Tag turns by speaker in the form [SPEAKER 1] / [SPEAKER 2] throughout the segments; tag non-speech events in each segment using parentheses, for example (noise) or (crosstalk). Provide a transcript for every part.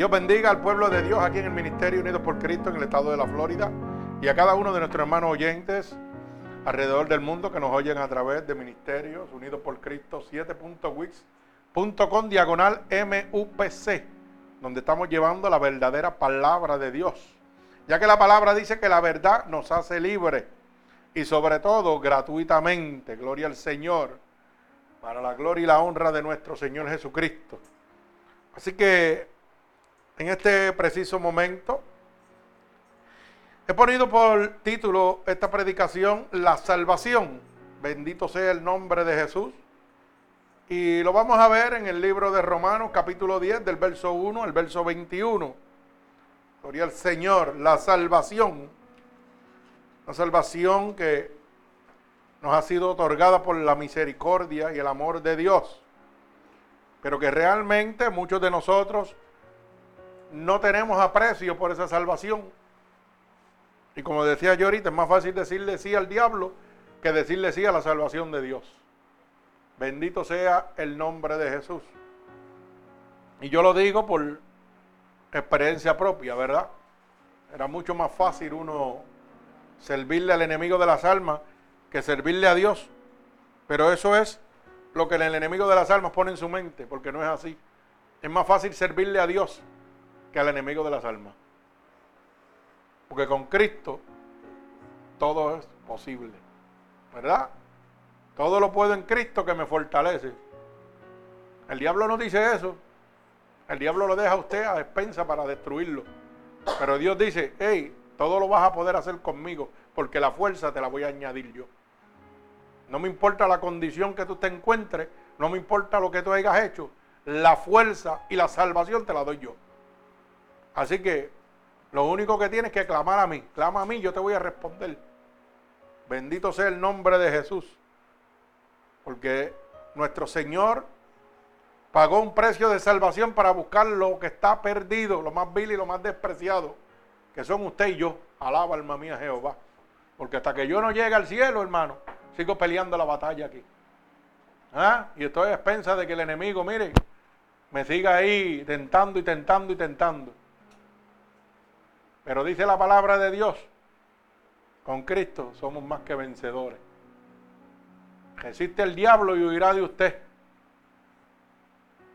[SPEAKER 1] Dios bendiga al pueblo de Dios aquí en el Ministerio Unidos por Cristo en el estado de la Florida y a cada uno de nuestros hermanos oyentes alrededor del mundo que nos oyen a través de Ministerios Unidos por Cristo 7.wix.com diagonal MUPC, donde estamos llevando la verdadera palabra de Dios. Ya que la palabra dice que la verdad nos hace libres y sobre todo gratuitamente. Gloria al Señor, para la gloria y la honra de nuestro Señor Jesucristo. Así que en este preciso momento he ponido por título esta predicación La salvación. Bendito sea el nombre de Jesús. Y lo vamos a ver en el libro de Romanos capítulo 10 del verso 1 al verso 21. Gloria al Señor, la salvación. La salvación que nos ha sido otorgada por la misericordia y el amor de Dios. Pero que realmente muchos de nosotros no tenemos aprecio por esa salvación. Y como decía yo ahorita, es más fácil decirle sí al diablo que decirle sí a la salvación de Dios. Bendito sea el nombre de Jesús. Y yo lo digo por experiencia propia, ¿verdad? Era mucho más fácil uno servirle al enemigo de las almas que servirle a Dios. Pero eso es lo que el enemigo de las almas pone en su mente, porque no es así. Es más fácil servirle a Dios que al enemigo de las almas. Porque con Cristo todo es posible. ¿Verdad? Todo lo puedo en Cristo que me fortalece. El diablo no dice eso. El diablo lo deja a usted a despensa para destruirlo. Pero Dios dice, hey, todo lo vas a poder hacer conmigo, porque la fuerza te la voy a añadir yo. No me importa la condición que tú te encuentres, no me importa lo que tú hayas hecho, la fuerza y la salvación te la doy yo. Así que lo único que tienes es que clamar a mí. Clama a mí, yo te voy a responder. Bendito sea el nombre de Jesús. Porque nuestro Señor Pagó un precio de salvación para buscar lo que está perdido, lo más vil y lo más despreciado, que son usted y yo. Alaba alma mía Jehová. Porque hasta que yo no llegue al cielo, hermano, sigo peleando la batalla aquí. ¿Ah? Y estoy a expensas de que el enemigo, mire, me siga ahí tentando y tentando y tentando. Pero dice la palabra de Dios, con Cristo somos más que vencedores. Resiste el diablo y huirá de usted.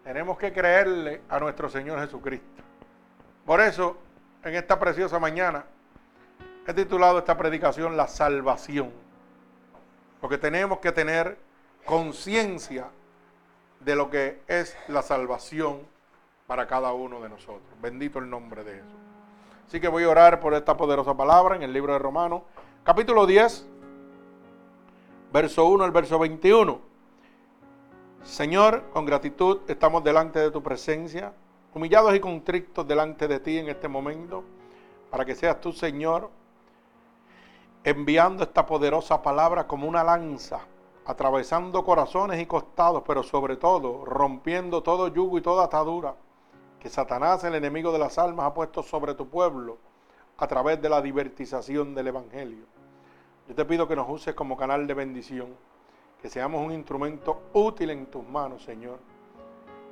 [SPEAKER 1] Tenemos que creerle a nuestro Señor Jesucristo. Por eso, en esta preciosa mañana, he titulado esta predicación La salvación. Porque tenemos que tener conciencia de lo que es la salvación para cada uno de nosotros. Bendito el nombre de Jesús. Así que voy a orar por esta poderosa palabra en el libro de Romanos, capítulo 10, verso 1 al verso 21. Señor, con gratitud estamos delante de tu presencia, humillados y contrictos delante de ti en este momento, para que seas tú, Señor, enviando esta poderosa palabra como una lanza, atravesando corazones y costados, pero sobre todo rompiendo todo yugo y toda atadura que Satanás, el enemigo de las almas, ha puesto sobre tu pueblo a través de la divertización del Evangelio. Yo te pido que nos uses como canal de bendición que seamos un instrumento útil en tus manos, Señor.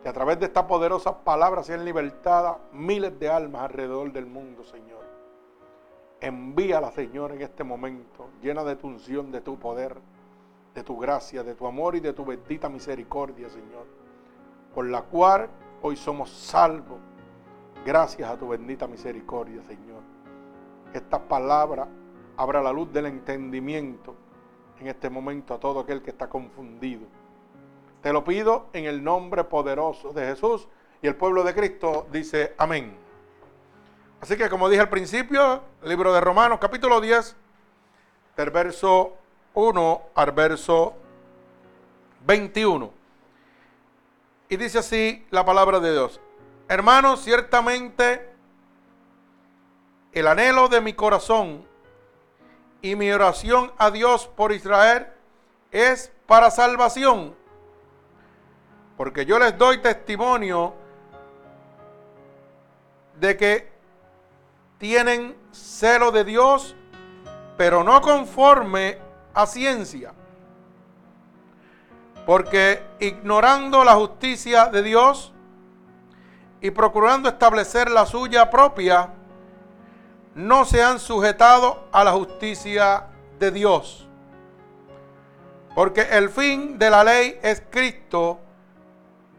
[SPEAKER 1] Que a través de esta poderosa palabra sean libertadas miles de almas alrededor del mundo, Señor. Envíala, Señor, en este momento, llena de tu unción, de tu poder, de tu gracia, de tu amor y de tu bendita misericordia, Señor. Por la cual hoy somos salvos. Gracias a tu bendita misericordia, Señor. Esta palabra abra la luz del entendimiento en este momento a todo aquel que está confundido. Te lo pido en el nombre poderoso de Jesús y el pueblo de Cristo dice amén. Así que como dije al principio, libro de Romanos capítulo 10, del verso 1 al verso 21. Y dice así la palabra de Dios. Hermanos, ciertamente el anhelo de mi corazón y mi oración a Dios por Israel es para salvación. Porque yo les doy testimonio de que tienen celo de Dios, pero no conforme a ciencia. Porque ignorando la justicia de Dios y procurando establecer la suya propia, no se han sujetado a la justicia de Dios. Porque el fin de la ley es Cristo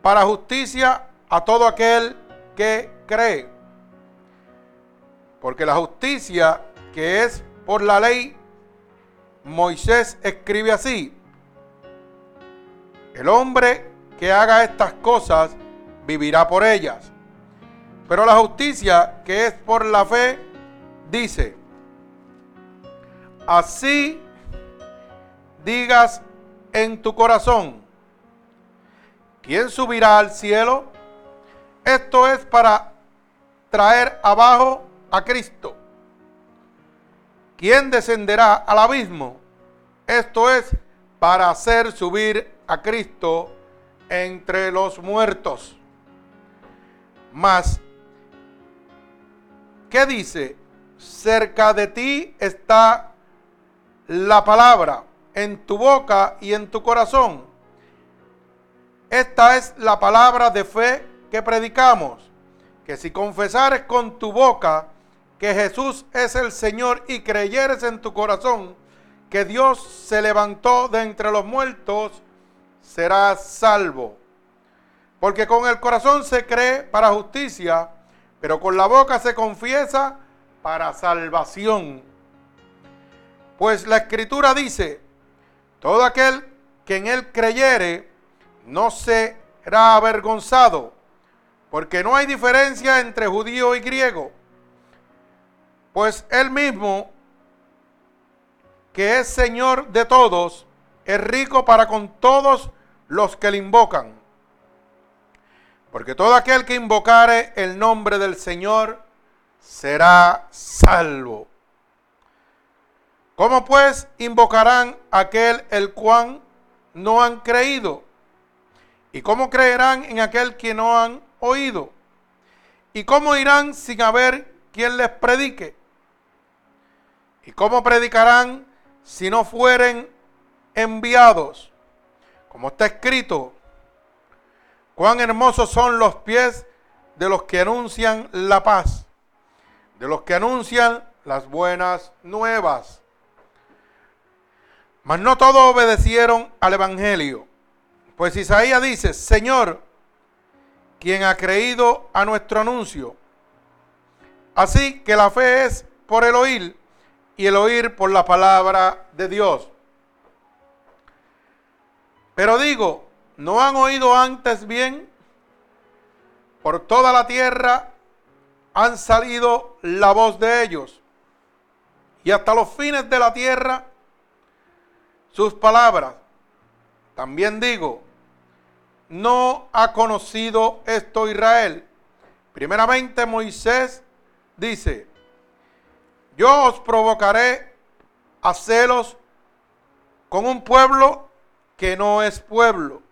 [SPEAKER 1] para justicia a todo aquel que cree. Porque la justicia que es por la ley, Moisés escribe así. El hombre que haga estas cosas vivirá por ellas. Pero la justicia que es por la fe dice, así digas en tu corazón, ¿quién subirá al cielo? Esto es para traer abajo a Cristo. ¿Quién descenderá al abismo? Esto es para hacer subir a Cristo entre los muertos. Mas, ¿qué dice? Cerca de ti está la palabra, en tu boca y en tu corazón. Esta es la palabra de fe que predicamos, que si confesares con tu boca que Jesús es el Señor y creyeres en tu corazón que Dios se levantó de entre los muertos, serás salvo. Porque con el corazón se cree para justicia, pero con la boca se confiesa para salvación. Pues la escritura dice, todo aquel que en él creyere no será avergonzado, porque no hay diferencia entre judío y griego, pues él mismo, que es Señor de todos, es rico para con todos los que le invocan. Porque todo aquel que invocare el nombre del Señor será salvo. ¿Cómo pues invocarán aquel el cual no han creído? ¿Y cómo creerán en aquel que no han oído? ¿Y cómo irán sin haber quien les predique? ¿Y cómo predicarán si no fueren enviados? Como está escrito, cuán hermosos son los pies de los que anuncian la paz, de los que anuncian las buenas nuevas. Mas no todos obedecieron al Evangelio. Pues Isaías dice, Señor, quien ha creído a nuestro anuncio. Así que la fe es por el oír y el oír por la palabra de Dios. Pero digo, ¿no han oído antes bien? Por toda la tierra han salido la voz de ellos. Y hasta los fines de la tierra sus palabras. También digo, no ha conocido esto Israel. Primeramente Moisés dice, yo os provocaré a celos con un pueblo que no es pueblo.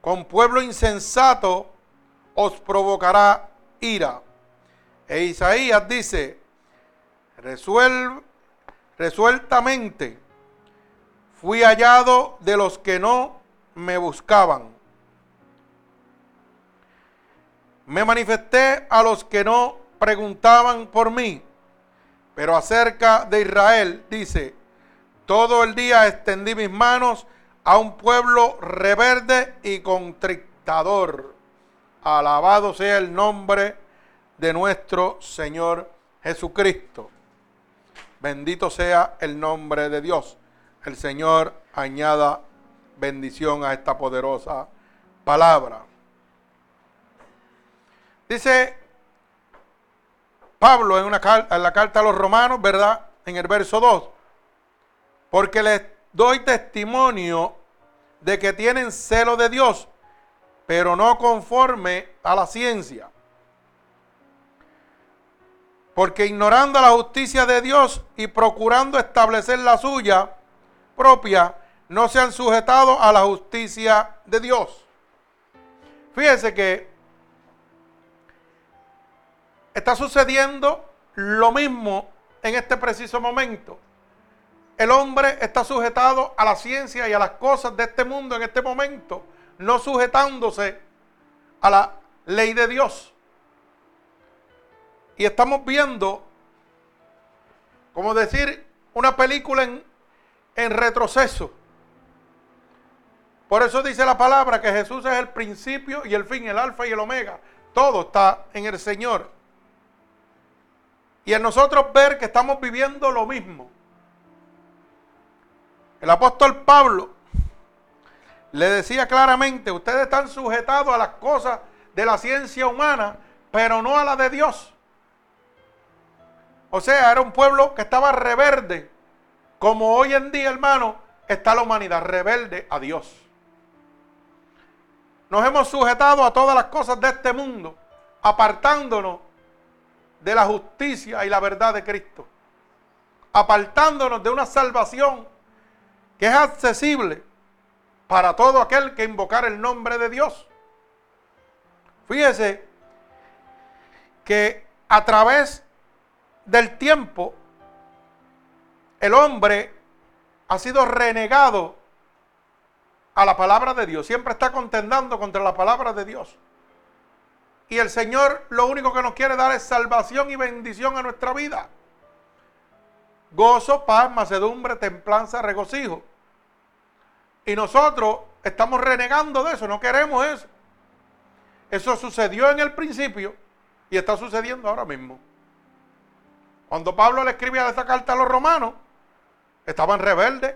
[SPEAKER 1] Con pueblo insensato os provocará ira. E Isaías dice, resueltamente fui hallado de los que no me buscaban. Me manifesté a los que no preguntaban por mí. Pero acerca de Israel dice, todo el día extendí mis manos a un pueblo reverde y contrictador. Alabado sea el nombre de nuestro Señor Jesucristo. Bendito sea el nombre de Dios. El Señor añada bendición a esta poderosa palabra. Dice Pablo en, una, en la carta a los romanos, ¿verdad? En el verso 2. Porque les doy testimonio de que tienen celo de Dios, pero no conforme a la ciencia. Porque ignorando la justicia de Dios y procurando establecer la suya propia, no se han sujetado a la justicia de Dios. Fíjense que está sucediendo lo mismo en este preciso momento. El hombre está sujetado a la ciencia y a las cosas de este mundo en este momento, no sujetándose a la ley de Dios. y estamos viendo, como decir, una película en, retroceso. Por eso dice la palabra que Jesús es el principio y el fin, el alfa y el omega. Todo está en el Señor. Y en nosotros ver que estamos viviendo lo mismo. El apóstol Pablo le decía claramente, ustedes están sujetados a las cosas de la ciencia humana, pero no a la de Dios. O sea, era un pueblo que estaba reverde, como hoy en día, hermano, está la humanidad, rebelde a Dios. Nos hemos sujetado a todas las cosas de este mundo, apartándonos de la justicia y la verdad de Cristo, apartándonos de una salvación que es accesible para todo aquel que invocar el nombre de Dios. Fíjese que a través del tiempo, el hombre ha sido renegado a la palabra de Dios. Siempre está contendando contra la palabra de Dios. Y el Señor lo único que nos quiere dar es salvación y bendición a nuestra vida. Gozo, paz, macedumbre, templanza, regocijo. Y nosotros estamos renegando de eso, no queremos eso. Eso sucedió en el principio y está sucediendo ahora mismo. Cuando Pablo le escribía esta carta a los romanos, estaban rebeldes.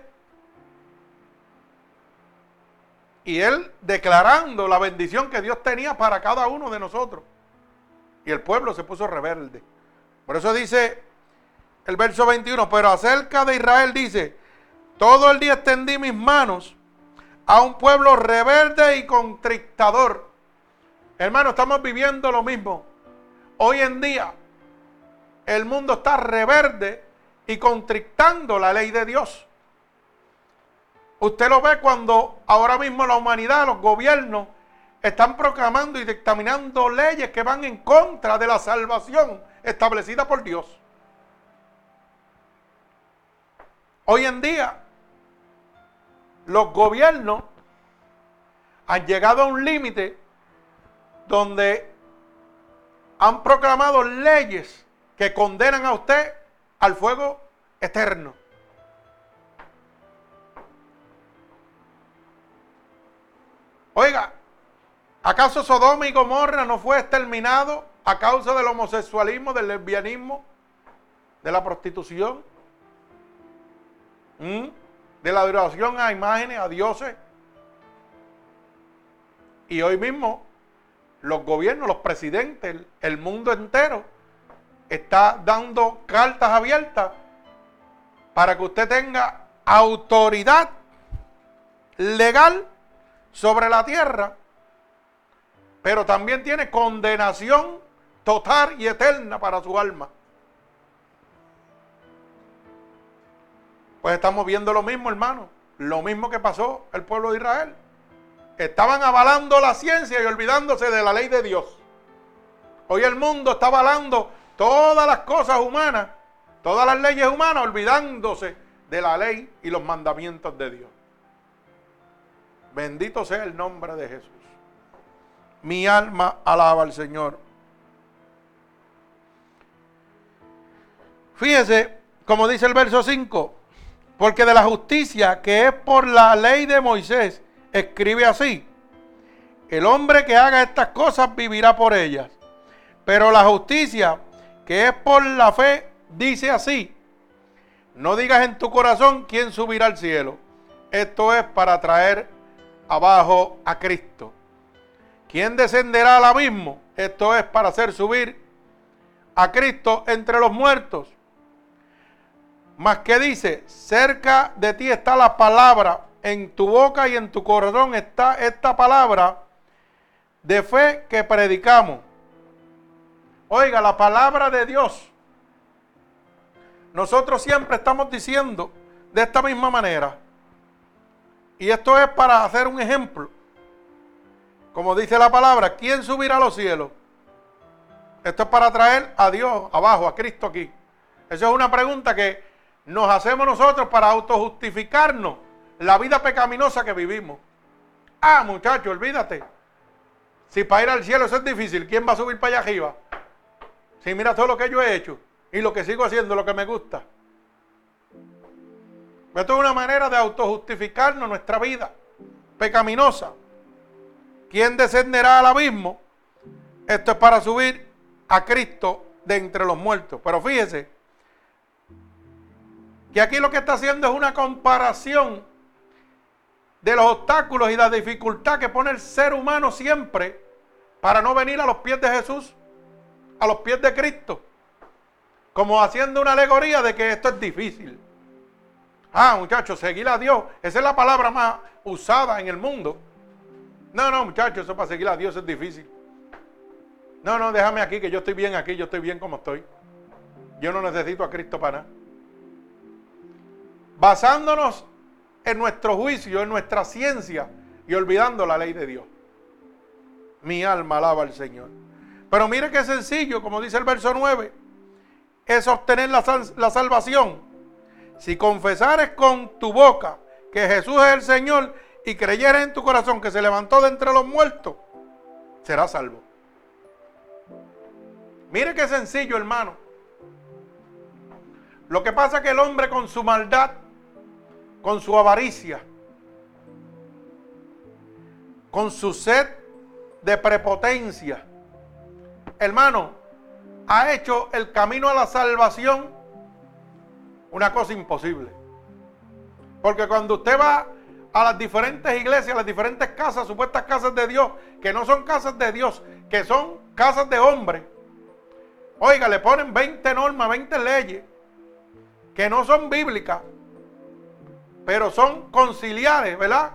[SPEAKER 1] Y él declarando la bendición que Dios tenía para cada uno de nosotros. Y el pueblo se puso rebelde. Por eso dice el verso 21, pero acerca de Israel dice, todo el día extendí mis manos a un pueblo rebelde y contrictador. Hermano, estamos viviendo lo mismo. Hoy en día el mundo está reverde y contrictando la ley de Dios. Usted lo ve cuando ahora mismo la humanidad, los gobiernos, están proclamando y dictaminando leyes que van en contra de la salvación establecida por Dios. Hoy en día, los gobiernos han llegado a un límite donde han proclamado leyes que condenan a usted al fuego eterno. Oiga, ¿acaso Sodoma y Gomorra no fue exterminado a causa del homosexualismo, del lesbianismo, de la prostitución? ¿Mm? De la adoración a imágenes, a dioses. Y hoy mismo los gobiernos, los presidentes, el mundo entero está dando cartas abiertas para que usted tenga autoridad legal sobre la tierra, pero también tiene condenación total y eterna para su alma. Pues estamos viendo lo mismo, hermano. Lo mismo que pasó el pueblo de Israel. Estaban avalando la ciencia y olvidándose de la ley de Dios. Hoy el mundo está avalando todas las cosas humanas, todas las leyes humanas, olvidándose de la ley y los mandamientos de Dios. Bendito sea el nombre de Jesús. Mi alma alaba al Señor. Fíjese, como dice el verso 5, porque de la justicia que es por la ley de Moisés, escribe así, el hombre que haga estas cosas vivirá por ellas. Pero la justicia que es por la fe, dice así, no digas en tu corazón quién subirá al cielo. Esto es para traer abajo a Cristo. ¿Quién descenderá al abismo? Esto es para hacer subir a Cristo entre los muertos. Más que dice, cerca de ti está la palabra, en tu boca y en tu corazón está esta palabra de fe que predicamos. Oiga, la palabra de Dios. Nosotros siempre estamos diciendo de esta misma manera. Y esto es para hacer un ejemplo. Como dice la palabra, ¿quién subirá a los cielos? Esto es para traer a Dios abajo, a Cristo aquí. Esa es una pregunta que nos hacemos nosotros para autojustificarnos la vida pecaminosa que vivimos. Ah, muchacho, olvídate. Si para ir al cielo eso es difícil, ¿quién va a subir para allá arriba? Si mira todo lo que yo he hecho y lo que sigo haciendo, lo que me gusta. Esto es una manera de autojustificarnos nuestra vida pecaminosa. ¿Quién descenderá al abismo? Esto es para subir a Cristo de entre los muertos. Pero fíjese que aquí lo que está haciendo es una comparación de los obstáculos y la dificultad que pone el ser humano siempre para no venir a los pies de Jesús, a los pies de Cristo, como haciendo una alegoría de que esto es difícil. Ah, muchachos, seguir a Dios, esa es la palabra más usada en el mundo. No, no, muchachos, eso para seguir a Dios es difícil. No, no, déjame aquí, que yo estoy bien aquí, yo estoy bien como estoy. Yo no necesito a Cristo para nada. Basándonos en nuestro juicio, en nuestra ciencia y olvidando la ley de Dios. Mi alma alaba al Señor. Pero mire qué sencillo, como dice el verso 9, es obtener la, la salvación. Si confesares con tu boca que Jesús es el Señor y creyeres en tu corazón que se levantó de entre los muertos, serás salvo. Mire qué sencillo, hermano. Lo que pasa es que el hombre con su maldad con su avaricia, con su sed de prepotencia. Hermano, ha hecho el camino a la salvación una cosa imposible. Porque cuando usted va a las diferentes iglesias, a las diferentes casas, supuestas casas de Dios, que no son casas de Dios, que son casas de hombres, oiga, le ponen 20 normas, 20 leyes, que no son bíblicas, pero son conciliares, ¿verdad?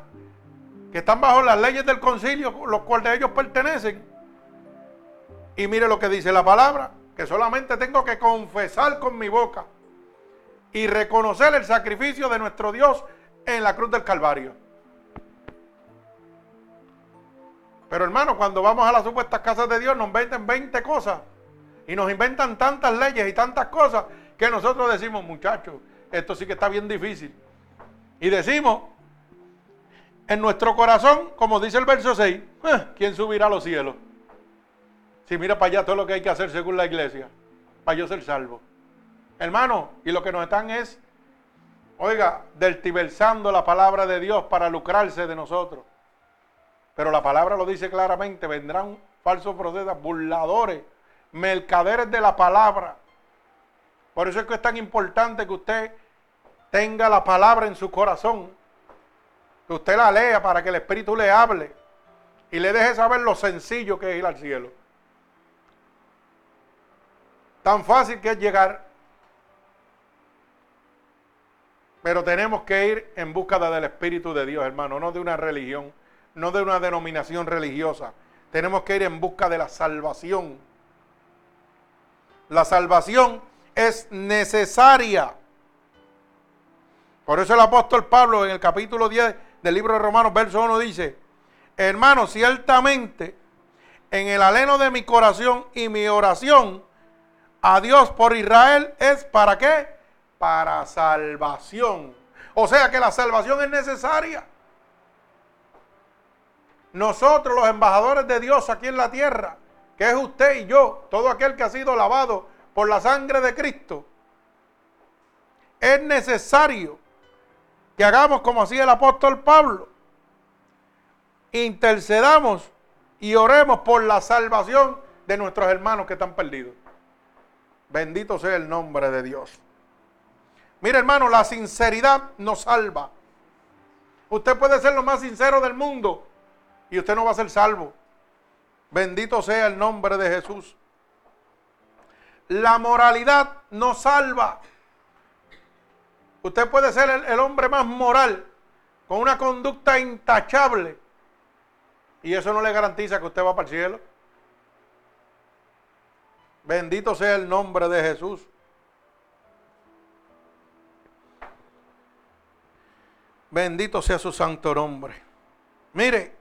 [SPEAKER 1] Que están bajo las leyes del concilio, los cuales ellos pertenecen. Y mire lo que dice la palabra, que solamente tengo que confesar con mi boca y reconocer el sacrificio de nuestro Dios en la cruz del Calvario. Pero hermano, cuando vamos a las supuestas casas de Dios nos inventan 20 cosas y nos inventan tantas leyes y tantas cosas que nosotros decimos, muchachos, esto sí que está bien difícil. Y decimos en nuestro corazón, como dice el verso 6, eh, ¿quién subirá a los cielos? Si mira para allá todo lo que hay que hacer según la iglesia, para yo ser salvo. Hermano, y lo que nos están es, oiga, deltiversando la palabra de Dios para lucrarse de nosotros. Pero la palabra lo dice claramente, vendrán falsos profetas, burladores, mercaderes de la palabra. Por eso es que es tan importante que usted tenga la palabra en su corazón, que usted la lea para que el Espíritu le hable y le deje saber lo sencillo que es ir al cielo. Tan fácil que es llegar, pero tenemos que ir en búsqueda del Espíritu de Dios, hermano, no de una religión, no de una denominación religiosa. Tenemos que ir en busca de la salvación. La salvación es necesaria. Por eso el apóstol Pablo en el capítulo 10 del libro de Romanos, verso 1 dice, hermano, ciertamente en el aleno de mi corazón y mi oración a Dios por Israel es para qué? Para salvación. O sea que la salvación es necesaria. Nosotros los embajadores de Dios aquí en la tierra, que es usted y yo, todo aquel que ha sido lavado por la sangre de Cristo, es necesario que hagamos como hacía el apóstol Pablo. Intercedamos y oremos por la salvación de nuestros hermanos que están perdidos. Bendito sea el nombre de Dios. Mire hermano, la sinceridad nos salva. Usted puede ser lo más sincero del mundo y usted no va a ser salvo. Bendito sea el nombre de Jesús. La moralidad nos salva. Usted puede ser el, hombre más moral, con una conducta intachable, y eso no le garantiza que usted va para el cielo. Bendito sea el nombre de Jesús. Bendito sea su santo nombre. Mire,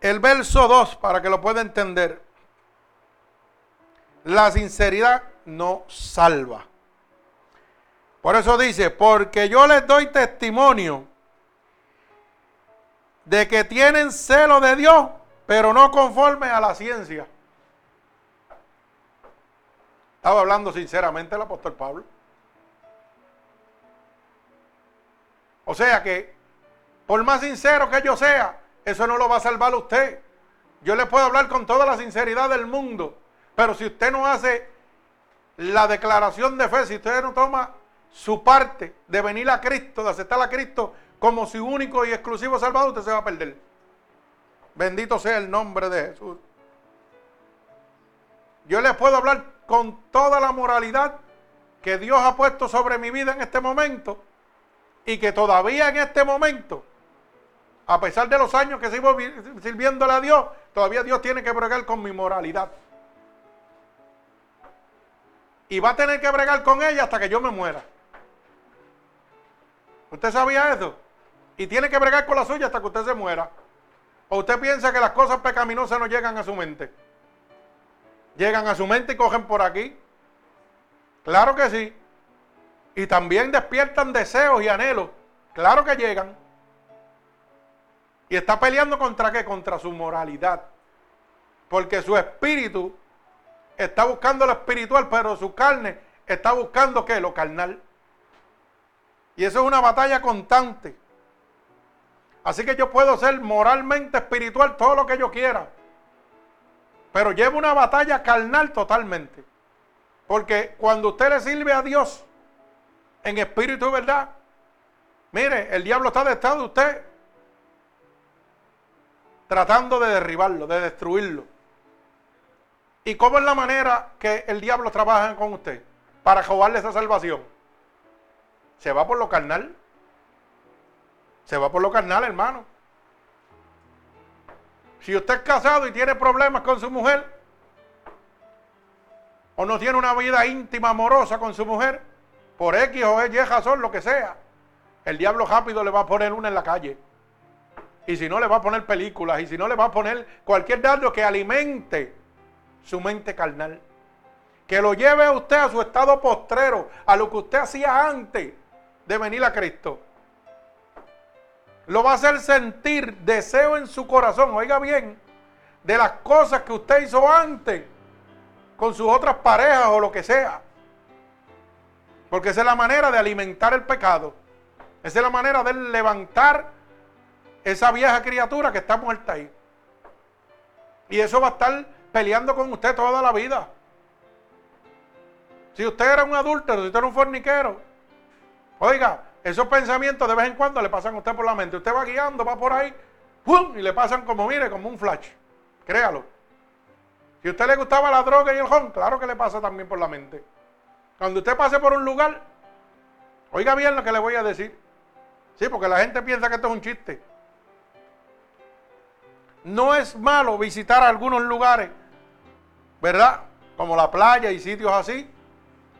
[SPEAKER 1] el verso 2, para que lo pueda entender. La sinceridad no salva. Por eso dice, porque yo les doy testimonio de que tienen celo de Dios pero no conforme a la ciencia. Estaba hablando sinceramente el apóstol Pablo. O sea que, por más sincero que yo sea, eso no lo va a salvar a usted. Yo le puedo hablar con toda la sinceridad del mundo, pero si usted no hace la declaración de fe, si usted no toma su parte de venir a Cristo, de aceptar a Cristo como su único y exclusivo Salvador, usted se va a perder. Bendito sea el nombre de Jesús. Yo les puedo hablar con toda la moralidad que Dios ha puesto sobre mi vida en este momento y que todavía en este momento, a pesar de los años que sigo sirviéndole a Dios, todavía Dios tiene que bregar con mi moralidad. Y va a tener que bregar con ella hasta que yo me muera. ¿Usted sabía eso? Y tiene que bregar con la suya hasta que usted se muera. ¿O usted piensa que las cosas pecaminosas no llegan a su mente? Llegan a su mente y cogen por aquí. Claro que sí. Y también despiertan deseos y anhelos. Claro que llegan. Y está peleando contra qué? Contra su moralidad. Porque su espíritu está buscando lo espiritual, pero su carne está buscando qué? Lo carnal. Y eso es una batalla constante. Así que yo puedo ser moralmente espiritual todo lo que yo quiera. Pero llevo una batalla carnal totalmente. Porque cuando usted le sirve a Dios en espíritu y verdad, mire, el diablo está detrás de usted tratando de derribarlo, de destruirlo. ¿Y cómo es la manera que el diablo trabaja con usted para robarle esa salvación? Se va por lo carnal. Se va por lo carnal, hermano. Si usted es casado y tiene problemas con su mujer, o no tiene una vida íntima, amorosa con su mujer, por X o Y razón, lo que sea, el diablo rápido le va a poner una en la calle. Y si no, le va a poner películas. Y si no, le va a poner cualquier daño que alimente su mente carnal. Que lo lleve a usted a su estado postrero, a lo que usted hacía antes de venir a Cristo. Lo va a hacer sentir deseo en su corazón, oiga bien, de las cosas que usted hizo antes con sus otras parejas o lo que sea. Porque esa es la manera de alimentar el pecado. Esa es la manera de levantar esa vieja criatura que está muerta ahí. Y eso va a estar peleando con usted toda la vida. Si usted era un adulto, si usted era un forniquero, Oiga, esos pensamientos de vez en cuando le pasan a usted por la mente. Usted va guiando, va por ahí, ¡pum! y le pasan como, mire, como un flash. Créalo. Si a usted le gustaba la droga y el home, claro que le pasa también por la mente. Cuando usted pase por un lugar, oiga bien lo que le voy a decir. Sí, porque la gente piensa que esto es un chiste. No es malo visitar algunos lugares, ¿verdad? Como la playa y sitios así,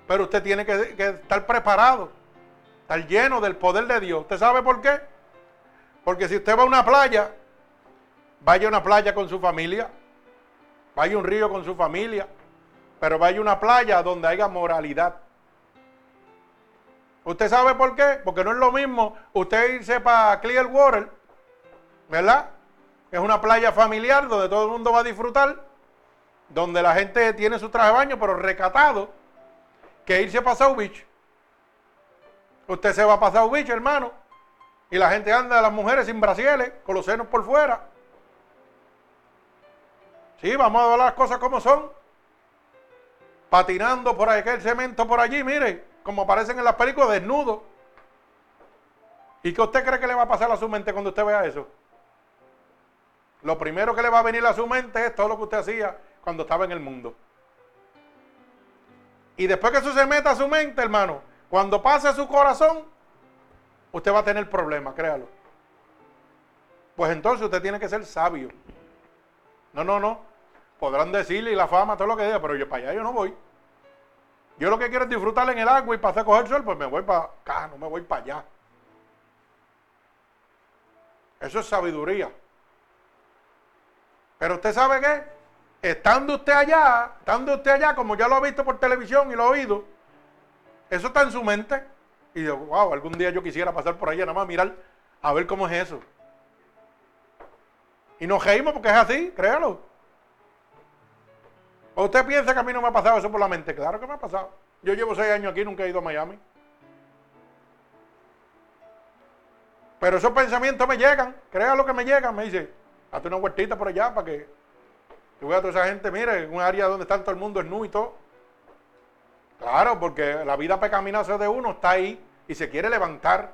[SPEAKER 1] pero usted tiene que, estar preparado estar lleno del poder de Dios. ¿Usted sabe por qué? Porque si usted va a una playa, vaya a una playa con su familia, vaya a un río con su familia, pero vaya a una playa donde haya moralidad. ¿Usted sabe por qué? Porque no es lo mismo usted irse para Clearwater, ¿verdad? Es una playa familiar donde todo el mundo va a disfrutar, donde la gente tiene su traje de baño, pero recatado, que irse para South Beach. Usted se va a pasar un bicho, hermano. Y la gente anda, las mujeres sin brasieles, con los senos por fuera. Sí, vamos a ver las cosas como son. Patinando por ahí, que el cemento por allí, mire, como aparecen en las películas, desnudo. ¿Y qué usted cree que le va a pasar a su mente cuando usted vea eso? Lo primero que le va a venir a su mente es todo lo que usted hacía cuando estaba en el mundo. Y después que eso se meta a su mente, hermano, cuando pase su corazón, usted va a tener problemas, créalo. Pues entonces usted tiene que ser sabio. No, no, no. Podrán decirle y la fama, todo lo que diga, pero yo para allá yo no voy. Yo lo que quiero es disfrutar en el agua y para coger sol, pues me voy para acá, no me voy para allá. Eso es sabiduría. Pero usted sabe qué? Estando usted allá, estando usted allá, como ya lo ha visto por televisión y lo ha oído, eso está en su mente. Y digo, wow, algún día yo quisiera pasar por allá nada más mirar a ver cómo es eso. Y nos reímos porque es así, créalo. ¿O usted piensa que a mí no me ha pasado eso por la mente? Claro que me ha pasado. Yo llevo seis años aquí nunca he ido a Miami. Pero esos pensamientos me llegan, créalo que me llegan, me dice, hazte una vueltita por allá para que tú veas a toda esa gente, mire, en un área donde está todo el mundo es nu y todo. Claro, porque la vida pecaminosa de uno está ahí y se quiere levantar.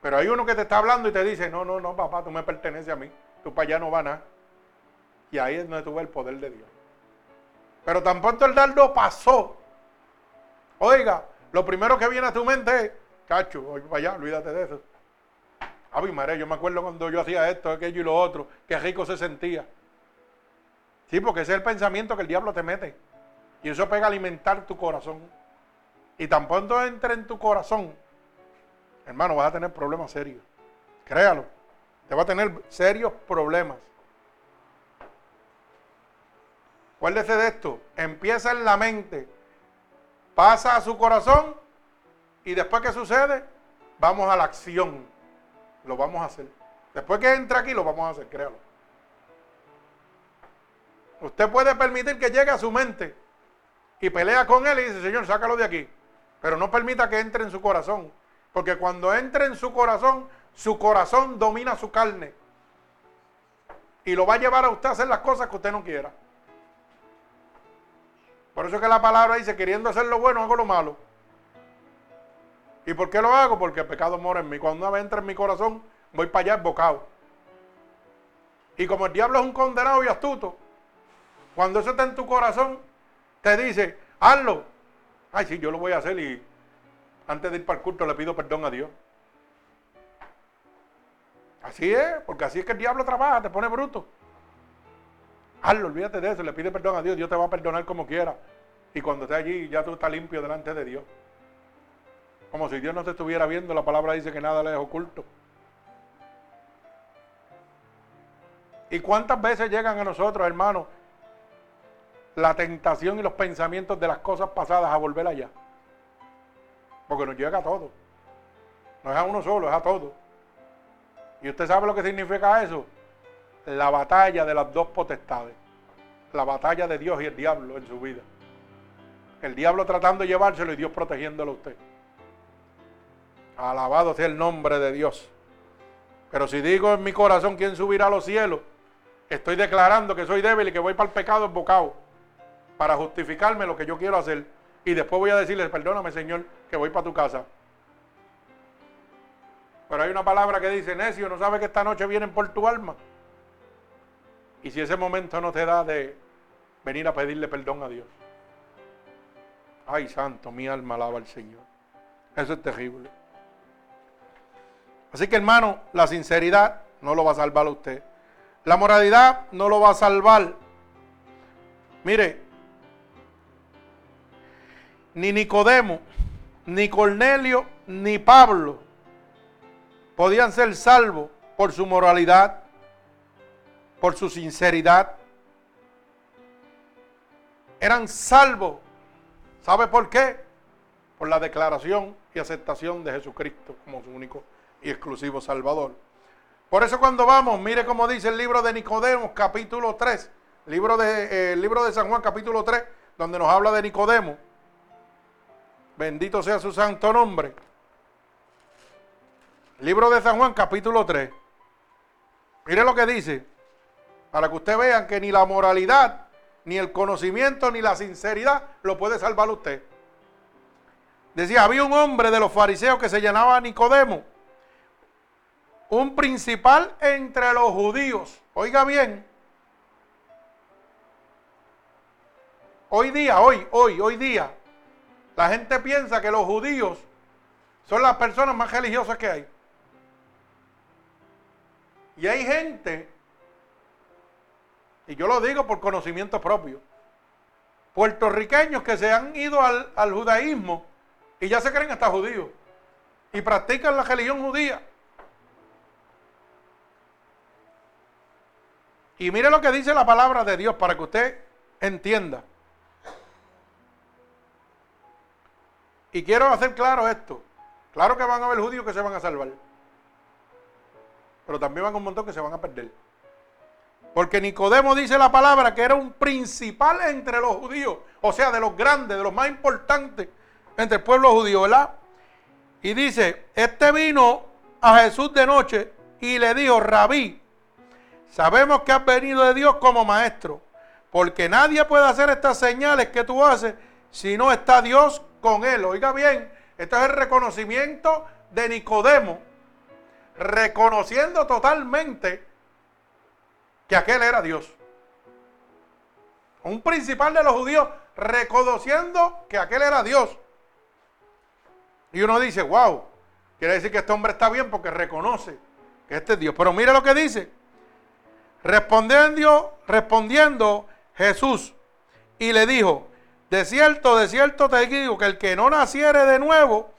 [SPEAKER 1] Pero hay uno que te está hablando y te dice, no, no, no, papá, tú me perteneces a mí, tú para allá no vas nada. Y ahí es donde tuve el poder de Dios. Pero tan pronto el dardo pasó. Oiga, lo primero que viene a tu mente es, cacho, voy para allá, olvídate de eso. Ay, María, yo me acuerdo cuando yo hacía esto, aquello y lo otro, qué rico se sentía. Sí, porque ese es el pensamiento que el diablo te mete. Y eso pega a alimentar tu corazón. Y tan pronto entre en tu corazón, hermano, vas a tener problemas serios. Créalo. Te va a tener serios problemas. Acuérdese de esto. Empieza en la mente, pasa a su corazón y después que sucede, vamos a la acción. Lo vamos a hacer. Después que entre aquí, lo vamos a hacer, créalo. Usted puede permitir que llegue a su mente y pelea con él y dice, Señor, sácalo de aquí. Pero no permita que entre en su corazón. Porque cuando entre en su corazón, su corazón domina su carne. Y lo va a llevar a usted a hacer las cosas que usted no quiera. Por eso es que la palabra dice, queriendo hacer lo bueno, hago lo malo. ¿Y por qué lo hago? Porque el pecado mora en mí. Cuando una vez entra en mi corazón, voy para allá embocado. Y como el diablo es un condenado y astuto, cuando eso está en tu corazón, te dice, hazlo. Ay, sí, yo lo voy a hacer y antes de ir para el culto le pido perdón a Dios. Así es, porque así es que el diablo trabaja, te pone bruto. Hazlo, olvídate de eso, le pide perdón a Dios, Dios te va a perdonar como quiera. Y cuando estés allí, ya tú estás limpio delante de Dios. Como si Dios no te estuviera viendo, la palabra dice que nada le es oculto. ¿Y cuántas veces llegan a nosotros, hermanos, la tentación y los pensamientos de las cosas pasadas a volver allá? Porque nos llega a todo. No es a uno solo, es a todo. ¿Y usted sabe lo que significa eso? La batalla de las dos potestades. La batalla de Dios y el diablo en su vida. El diablo tratando de llevárselo y Dios protegiéndolo a usted. Alabado sea el nombre de Dios. Pero si digo en mi corazón quién subirá a los cielos, estoy declarando que soy débil y que voy para el pecado embocado para justificarme lo que yo quiero hacer. Y después voy a decirle, perdóname Señor, que voy para tu casa. Pero hay una palabra que dice, necio, no sabe que esta noche vienen por tu alma. Y si ese momento no te da de venir a pedirle perdón a Dios. Ay, santo, mi alma alaba al Señor. Eso es terrible. Así que hermano, la sinceridad no lo va a salvar a usted. La moralidad no lo va a salvar. Mire, ni Nicodemo, ni Cornelio, ni Pablo podían ser salvos por su moralidad, por su sinceridad. Eran salvos. ¿Sabe por qué? Por la declaración y aceptación de Jesucristo como su único y exclusivo Salvador. Por eso cuando vamos, mire cómo dice el libro de Nicodemo, capítulo 3, libro de, eh, el libro de San Juan, capítulo 3, donde nos habla de Nicodemo. Bendito sea su santo nombre. Libro de San Juan, capítulo 3. Mire lo que dice, para que usted vean que ni la moralidad, ni el conocimiento, ni la sinceridad lo puede salvar usted. Decía, había un hombre de los fariseos que se llamaba Nicodemo un principal entre los judíos. Oiga bien. Hoy día, hoy, hoy, hoy día, la gente piensa que los judíos son las personas más religiosas que hay. Y hay gente, y yo lo digo por conocimiento propio, puertorriqueños que se han ido al, al judaísmo y ya se creen hasta judíos y practican la religión judía. Y mire lo que dice la palabra de Dios para que usted entienda. Y quiero hacer claro esto. Claro que van a haber judíos que se van a salvar. pero también van un montón que se van a perder. Porque Nicodemo dice la palabra que era un principal entre los judíos, o sea, de los grandes, de los más importantes entre el pueblo judío, ¿verdad? Y dice, este vino a Jesús de noche y le dijo, rabí, sabemos que has venido de Dios como maestro, porque nadie puede hacer estas señales que tú haces si no está Dios con él. Oiga bien, esto es el reconocimiento de Nicodemo, reconociendo totalmente que aquel era Dios. Un principal de los judíos reconociendo que aquel era Dios. Y uno dice, wow, quiere decir que este hombre está bien porque reconoce que este es Dios. Pero mire lo que dice. Respondiendo, respondiendo Jesús y le dijo, de cierto, de cierto te digo que el que no naciere de nuevo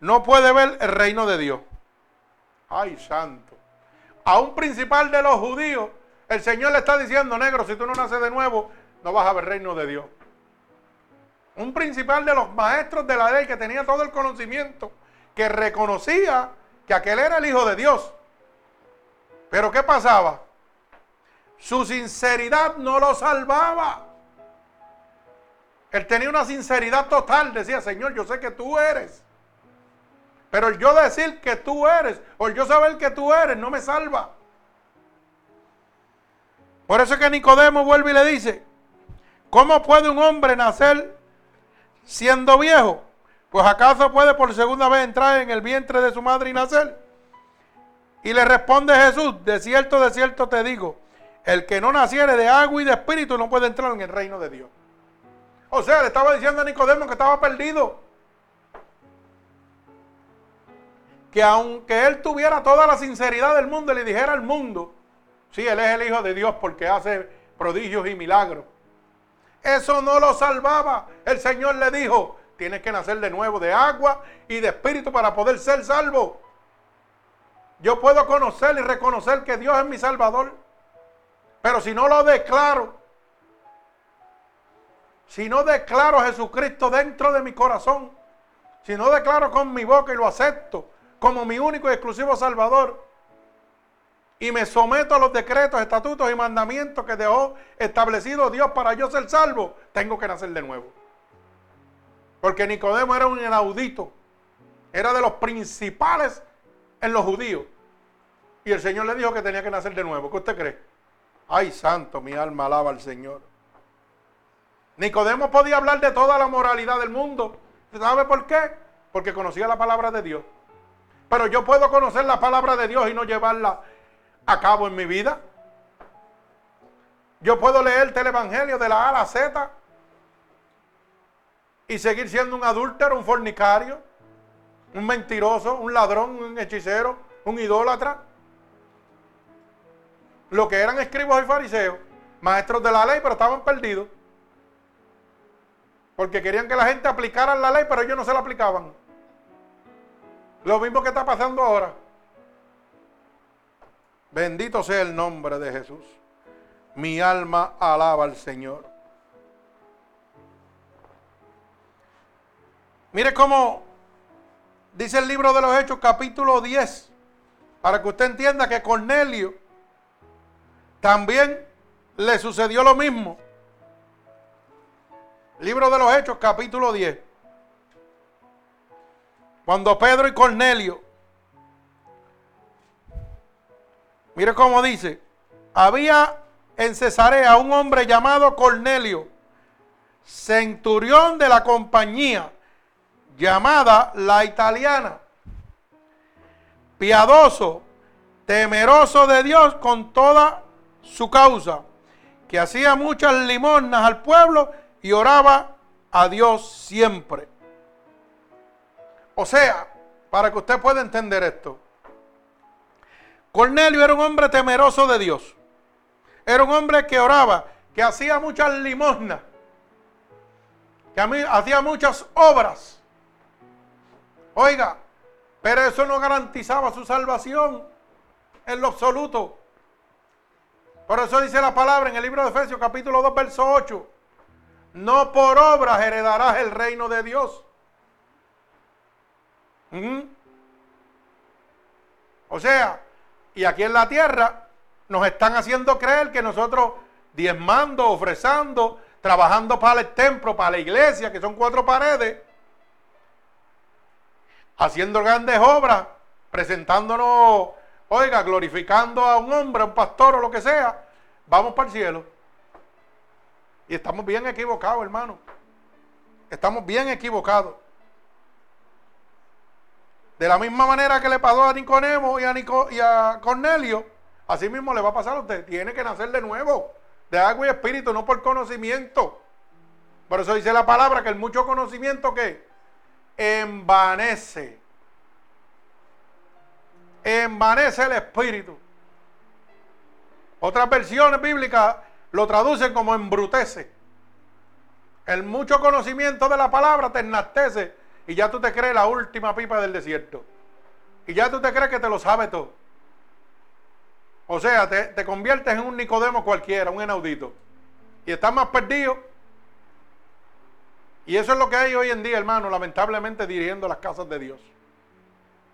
[SPEAKER 1] no puede ver el reino de Dios. Ay, santo. A un principal de los judíos, el Señor le está diciendo, negro, si tú no naces de nuevo, no vas a ver el reino de Dios. Un principal de los maestros de la ley que tenía todo el conocimiento, que reconocía que aquel era el Hijo de Dios. Pero ¿qué pasaba? Su sinceridad no lo salvaba. Él tenía una sinceridad total. Decía, Señor, yo sé que tú eres. Pero el yo decir que tú eres, o el yo saber que tú eres, no me salva. Por eso es que Nicodemo vuelve y le dice, ¿cómo puede un hombre nacer siendo viejo? Pues acaso puede por segunda vez entrar en el vientre de su madre y nacer. Y le responde Jesús, de cierto, de cierto te digo, el que no naciere de agua y de espíritu no puede entrar en el reino de Dios. O sea, le estaba diciendo a Nicodemo que estaba perdido. Que aunque él tuviera toda la sinceridad del mundo le dijera al mundo, sí, él es el Hijo de Dios porque hace prodigios y milagros. Eso no lo salvaba. El Señor le dijo, tienes que nacer de nuevo de agua y de espíritu para poder ser salvo. Yo puedo conocer y reconocer que Dios es mi Salvador. Pero si no lo declaro, si no declaro a Jesucristo dentro de mi corazón, si no declaro con mi boca y lo acepto como mi único y exclusivo Salvador, y me someto a los decretos, estatutos y mandamientos que dejó establecido Dios para yo ser salvo, tengo que nacer de nuevo. Porque Nicodemo era un inaudito, era de los principales en los judíos. Y el Señor le dijo que tenía que nacer de nuevo. ¿Qué usted cree? Ay, santo, mi alma alaba al Señor. Nicodemo podía hablar de toda la moralidad del mundo. ¿Sabe por qué? Porque conocía la palabra de Dios. Pero yo puedo conocer la palabra de Dios y no llevarla a cabo en mi vida. Yo puedo leerte el Evangelio de la A a la Z y seguir siendo un adúltero, un fornicario, un mentiroso, un ladrón, un hechicero, un idólatra. Lo que eran escribos y fariseos, maestros de la ley, pero estaban perdidos. Porque querían que la gente aplicara la ley, pero ellos no se la aplicaban. Lo mismo que está pasando ahora. Bendito sea el nombre de Jesús. Mi alma alaba al Señor. Mire cómo dice el libro de los Hechos capítulo 10, para que usted entienda que Cornelio también le sucedió lo mismo. Libro de los Hechos, capítulo 10. Cuando Pedro y Cornelio, mire cómo dice, había en Cesarea un hombre llamado Cornelio, centurión de la compañía, llamada la italiana, piadoso, temeroso de Dios con toda su causa, que hacía muchas limosnas al pueblo y oraba a Dios siempre. O sea, para que usted pueda entender esto, Cornelio era un hombre temeroso de Dios. Era un hombre que oraba, que hacía muchas limosnas, que hacía muchas obras. Oiga, pero eso no garantizaba su salvación en lo absoluto. Por eso dice la palabra en el libro de Efesios capítulo 2, verso 8. No por obras heredarás el reino de Dios. O sea, Y aquí en la tierra nos están haciendo creer que nosotros diezmando, ofrezando, trabajando para el templo, para la iglesia, que son cuatro paredes, haciendo grandes obras, presentándonos, oiga, glorificando a un hombre, a un pastor o lo que sea, vamos para el cielo. Y estamos bien equivocados, hermano. Estamos bien equivocados. De la misma manera que le pasó a a, y a Cornelio, así mismo le va a pasar a usted. Tiene que nacer de nuevo, de agua y espíritu, no por conocimiento. Por eso dice la palabra que el mucho conocimiento que envanece. Envanece el espíritu. Otras versiones bíblicas lo traducen como embrutece. El mucho conocimiento de la palabra te enaltece y ya tú te crees la última pipa del desierto. Y ya tú te crees que te lo sabe todo. O sea, te, te conviertes en un Nicodemo cualquiera, un inaudito. Y estás más perdido. Y eso es lo que hay hoy en día, hermano, lamentablemente dirigiendo las casas de Dios.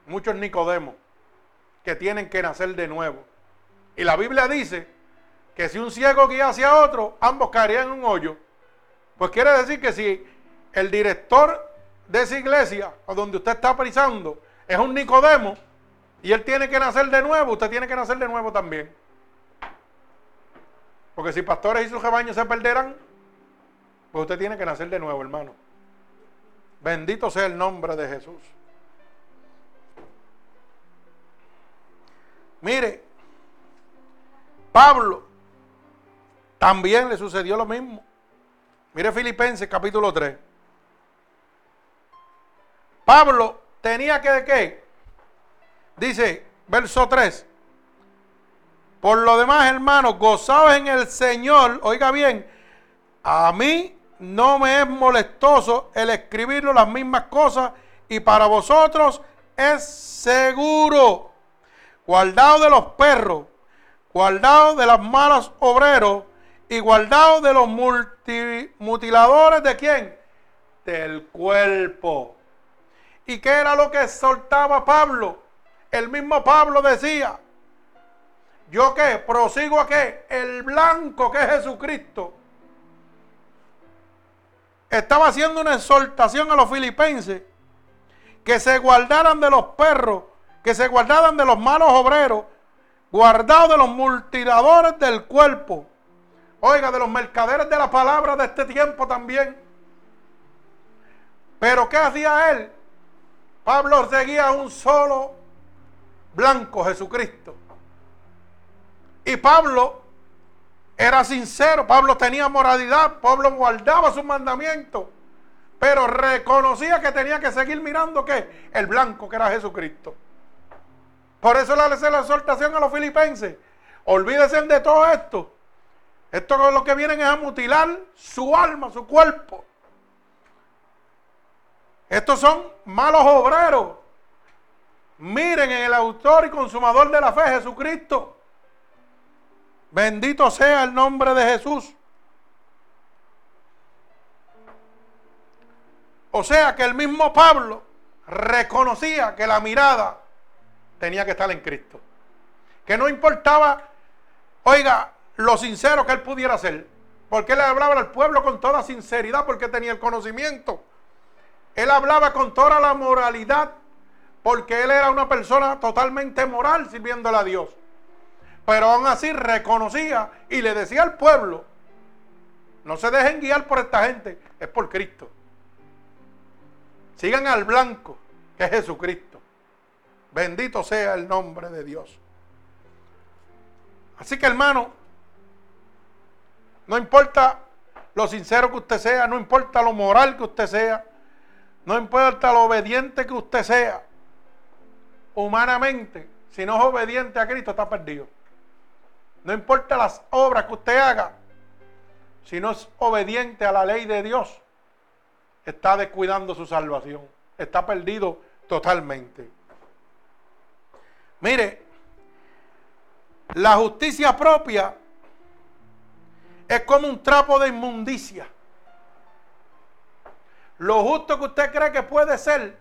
[SPEAKER 1] Muchos Nicodemos que tienen que nacer de nuevo. Y la Biblia dice que si un ciego guía hacia otro, ambos caerían en un hoyo. Pues quiere decir que si el director de esa iglesia, o donde usted está prisando, es un Nicodemo, y él tiene que nacer de nuevo, usted tiene que nacer de nuevo también. Porque si pastores y sus rebaños se perderán, pues usted tiene que nacer de nuevo, hermano. Bendito sea el nombre de Jesús. Mire, Pablo también le sucedió lo mismo. Mire Filipenses capítulo 3. Pablo tenía que de qué? Dice, verso 3. Por lo demás, hermanos, gozaos en el Señor. Oiga bien, a mí no me es molestoso el escribirlo las mismas cosas y para vosotros es seguro. Guardado de los perros, guardado de las malas obreros y guardado de los mutiladores de quién? Del cuerpo. ¿Y qué era lo que soltaba Pablo? El mismo Pablo decía, ¿yo qué? Prosigo a qué? El blanco que es Jesucristo. Estaba haciendo una exhortación a los filipenses que se guardaran de los perros, que se guardaran de los malos obreros, guardados de los multidadores del cuerpo Oiga, de los mercaderes de la palabra de este tiempo también. Pero ¿qué hacía él? Pablo seguía un solo blanco, Jesucristo. Y Pablo era sincero, Pablo tenía moralidad, Pablo guardaba sus mandamientos, pero reconocía que tenía que seguir mirando que el blanco que era Jesucristo. Por eso le hace la exhortación a los filipenses. Olvídense de todo esto esto lo que vienen es a mutilar su alma, su cuerpo. Estos son malos obreros. Miren en el autor y consumador de la fe, Jesucristo. Bendito sea el nombre de Jesús. O sea que el mismo Pablo reconocía que la mirada tenía que estar en Cristo. Que no importaba, oiga, lo sincero que él pudiera ser. Porque él hablaba al pueblo con toda sinceridad, porque tenía el conocimiento. Él hablaba con toda la moralidad, porque él era una persona totalmente moral sirviéndole a Dios. Pero aún así reconocía y le decía al pueblo, no se dejen guiar por esta gente, es por Cristo. Sigan al blanco, que es Jesucristo. Bendito sea el nombre de Dios. Así que hermano, no importa lo sincero que usted sea, no importa lo moral que usted sea, no importa lo obediente que usted sea, humanamente, si no es obediente a Cristo, está perdido. No importa las obras que usted haga, si no es obediente a la ley de Dios, está descuidando su salvación. Está perdido totalmente. Mire, la justicia propia es como un trapo de inmundicia. Lo justo que usted cree que puede ser,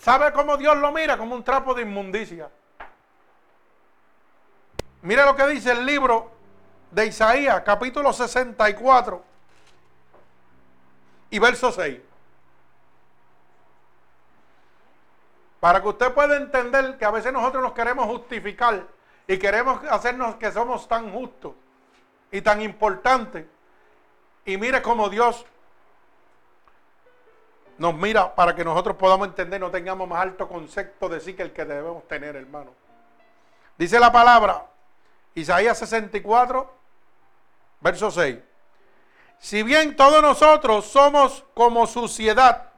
[SPEAKER 1] ¿sabe cómo Dios lo mira? Como un trapo de inmundicia. Mire lo que dice el libro de Isaías, capítulo 64 y verso 6. Para que usted pueda entender que a veces nosotros nos queremos justificar y queremos hacernos que somos tan justos y tan importantes. Y mire cómo Dios nos mira para que nosotros podamos entender, no tengamos más alto concepto de sí que el que debemos tener, hermano. Dice la palabra, Isaías 64, verso 6. Si bien todos nosotros somos como suciedad,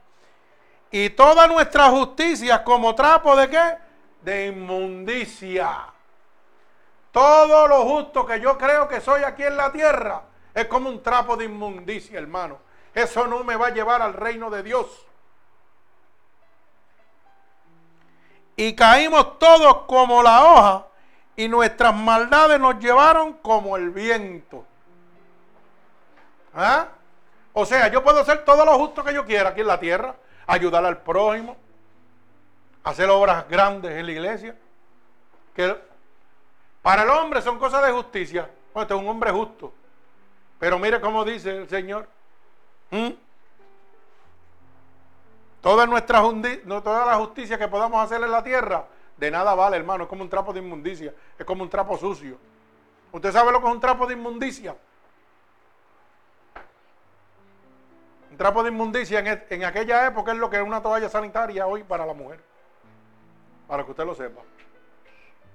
[SPEAKER 1] y toda nuestra justicia como trapo de qué? De inmundicia. Todo lo justo que yo creo que soy aquí en la tierra es como un trapo de inmundicia, hermano. Eso no me va a llevar al reino de Dios. Y caímos todos como la hoja y nuestras maldades nos llevaron como el viento. ¿Ah? O sea, yo puedo hacer todo lo justo que yo quiera aquí en la tierra ayudar al prójimo, hacer obras grandes en la iglesia. Que para el hombre son cosas de justicia. Bueno, este es un hombre justo. Pero mire cómo dice el Señor. ¿Mm? Toda nuestra la justicia que podamos hacer en la tierra, de nada vale, hermano. Es como un trapo de inmundicia. Es como un trapo sucio. ¿Usted sabe lo que es un trapo de inmundicia? trapo de inmundicia en, en, aquella época es lo que es una toalla sanitaria hoy para la mujer. Para que usted lo sepa.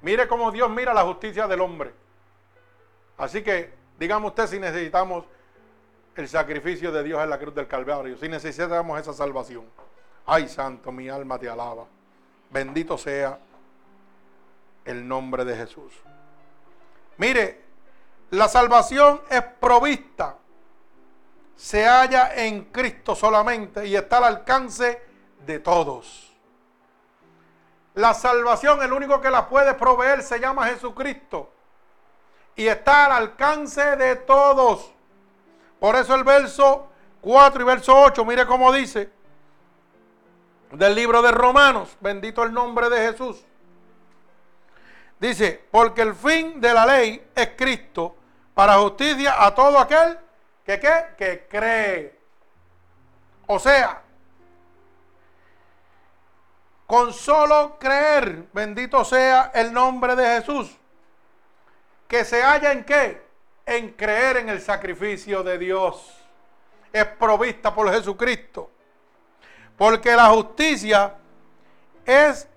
[SPEAKER 1] Mire cómo Dios mira la justicia del hombre. Así que, dígame usted si necesitamos el sacrificio de Dios en la cruz del Calvario, si necesitamos esa salvación. Ay, santo, mi alma te alaba. Bendito sea el nombre de Jesús. Mire, la salvación es provista se halla en Cristo solamente y está al alcance de todos. La salvación, el único que la puede proveer, se llama Jesucristo. Y está al alcance de todos. Por eso el verso 4 y verso 8, mire cómo dice del libro de Romanos, bendito el nombre de Jesús. Dice, porque el fin de la ley es Cristo para justicia a todo aquel ¿Que? Que cree. O sea, con solo creer, bendito sea el nombre de Jesús, que se halla en qué? En creer en el sacrificio de Dios. Es provista por Jesucristo. Porque la justicia es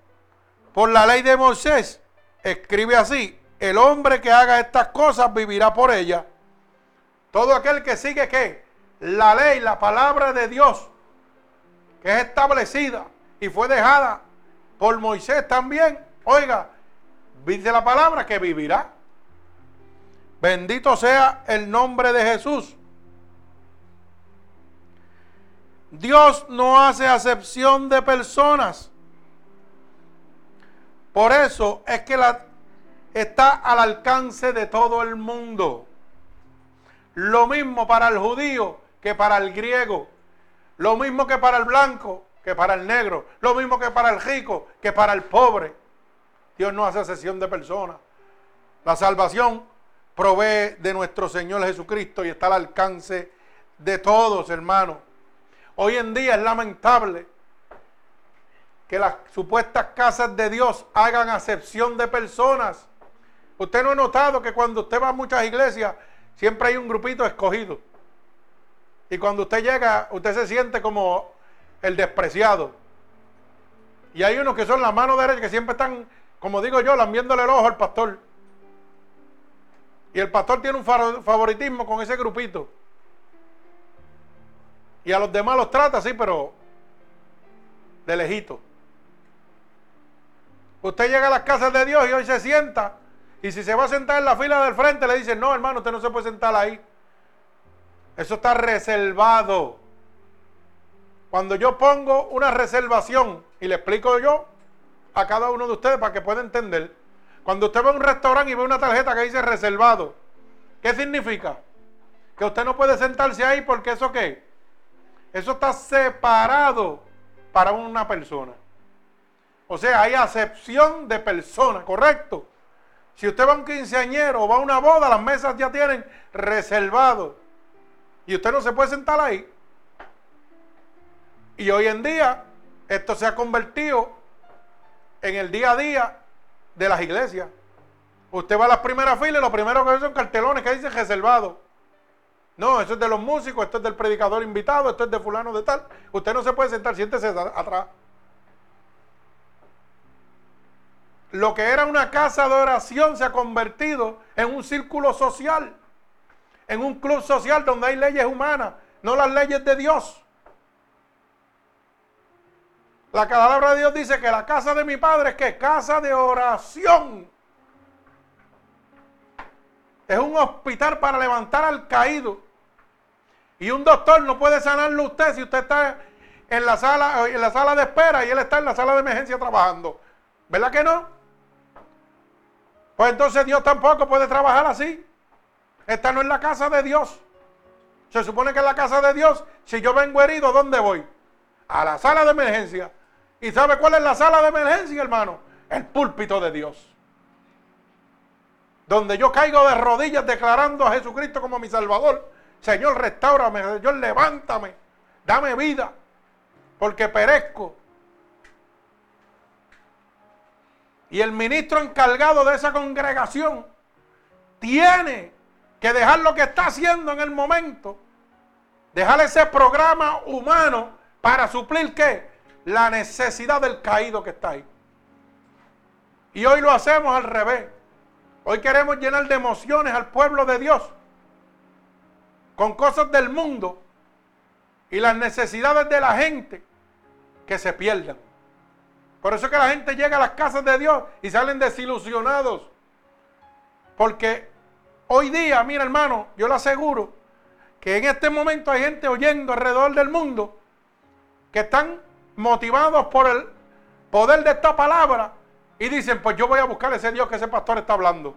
[SPEAKER 1] por la ley de Moisés. Escribe así, el hombre que haga estas cosas vivirá por ellas. Todo aquel que sigue qué? La ley, la palabra de Dios, que es establecida y fue dejada por Moisés también. Oiga, dice la palabra que vivirá. Bendito sea el nombre de Jesús. Dios no hace acepción de personas. Por eso es que la, está al alcance de todo el mundo. Lo mismo para el judío que para el griego. Lo mismo que para el blanco que para el negro. Lo mismo que para el rico que para el pobre. Dios no hace sesión de personas. La salvación provee de nuestro Señor Jesucristo y está al alcance de todos, hermanos. Hoy en día es lamentable que las supuestas casas de Dios hagan acepción de personas. Usted no ha notado que cuando usted va a muchas iglesias, Siempre hay un grupito escogido. Y cuando usted llega, usted se siente como el despreciado. Y hay unos que son la mano derecha que siempre están, como digo yo, lambiéndole el ojo al pastor. Y el pastor tiene un favoritismo con ese grupito. Y a los demás los trata así, pero de lejito. Usted llega a las casas de Dios y hoy se sienta y si se va a sentar en la fila del frente, le dicen, no, hermano, usted no se puede sentar ahí. Eso está reservado. Cuando yo pongo una reservación, y le explico yo a cada uno de ustedes para que pueda entender, cuando usted va a un restaurante y ve una tarjeta que dice reservado, ¿qué significa? Que usted no puede sentarse ahí porque eso qué? Eso está separado para una persona. O sea, hay acepción de persona, ¿correcto? Si usted va a un quinceañero o va a una boda, las mesas ya tienen reservado. Y usted no se puede sentar ahí. Y hoy en día esto se ha convertido en el día a día de las iglesias. Usted va a las primeras filas y lo primero que ve son cartelones que dicen reservado. No, eso es de los músicos, esto es del predicador invitado, esto es de fulano de tal. Usted no se puede sentar, siéntese atrás. Lo que era una casa de oración se ha convertido en un círculo social, en un club social donde hay leyes humanas, no las leyes de Dios. La palabra de Dios dice que la casa de mi padre es que casa de oración. Es un hospital para levantar al caído. Y un doctor no puede sanarlo usted si usted está en la sala, en la sala de espera y él está en la sala de emergencia trabajando. ¿Verdad que no? Pues entonces Dios tampoco puede trabajar así. Esta no es la casa de Dios. Se supone que es la casa de Dios. Si yo vengo herido, ¿dónde voy? A la sala de emergencia. ¿Y sabe cuál es la sala de emergencia, hermano? El púlpito de Dios. Donde yo caigo de rodillas declarando a Jesucristo como mi Salvador. Señor, restaurame, Señor, levántame, dame vida, porque perezco. Y el ministro encargado de esa congregación tiene que dejar lo que está haciendo en el momento, dejar ese programa humano para suplir qué? La necesidad del caído que está ahí. Y hoy lo hacemos al revés. Hoy queremos llenar de emociones al pueblo de Dios con cosas del mundo y las necesidades de la gente que se pierdan. Por eso es que la gente llega a las casas de Dios y salen desilusionados. Porque hoy día, mira hermano, yo le aseguro que en este momento hay gente oyendo alrededor del mundo que están motivados por el poder de esta palabra y dicen, pues yo voy a buscar ese Dios que ese pastor está hablando.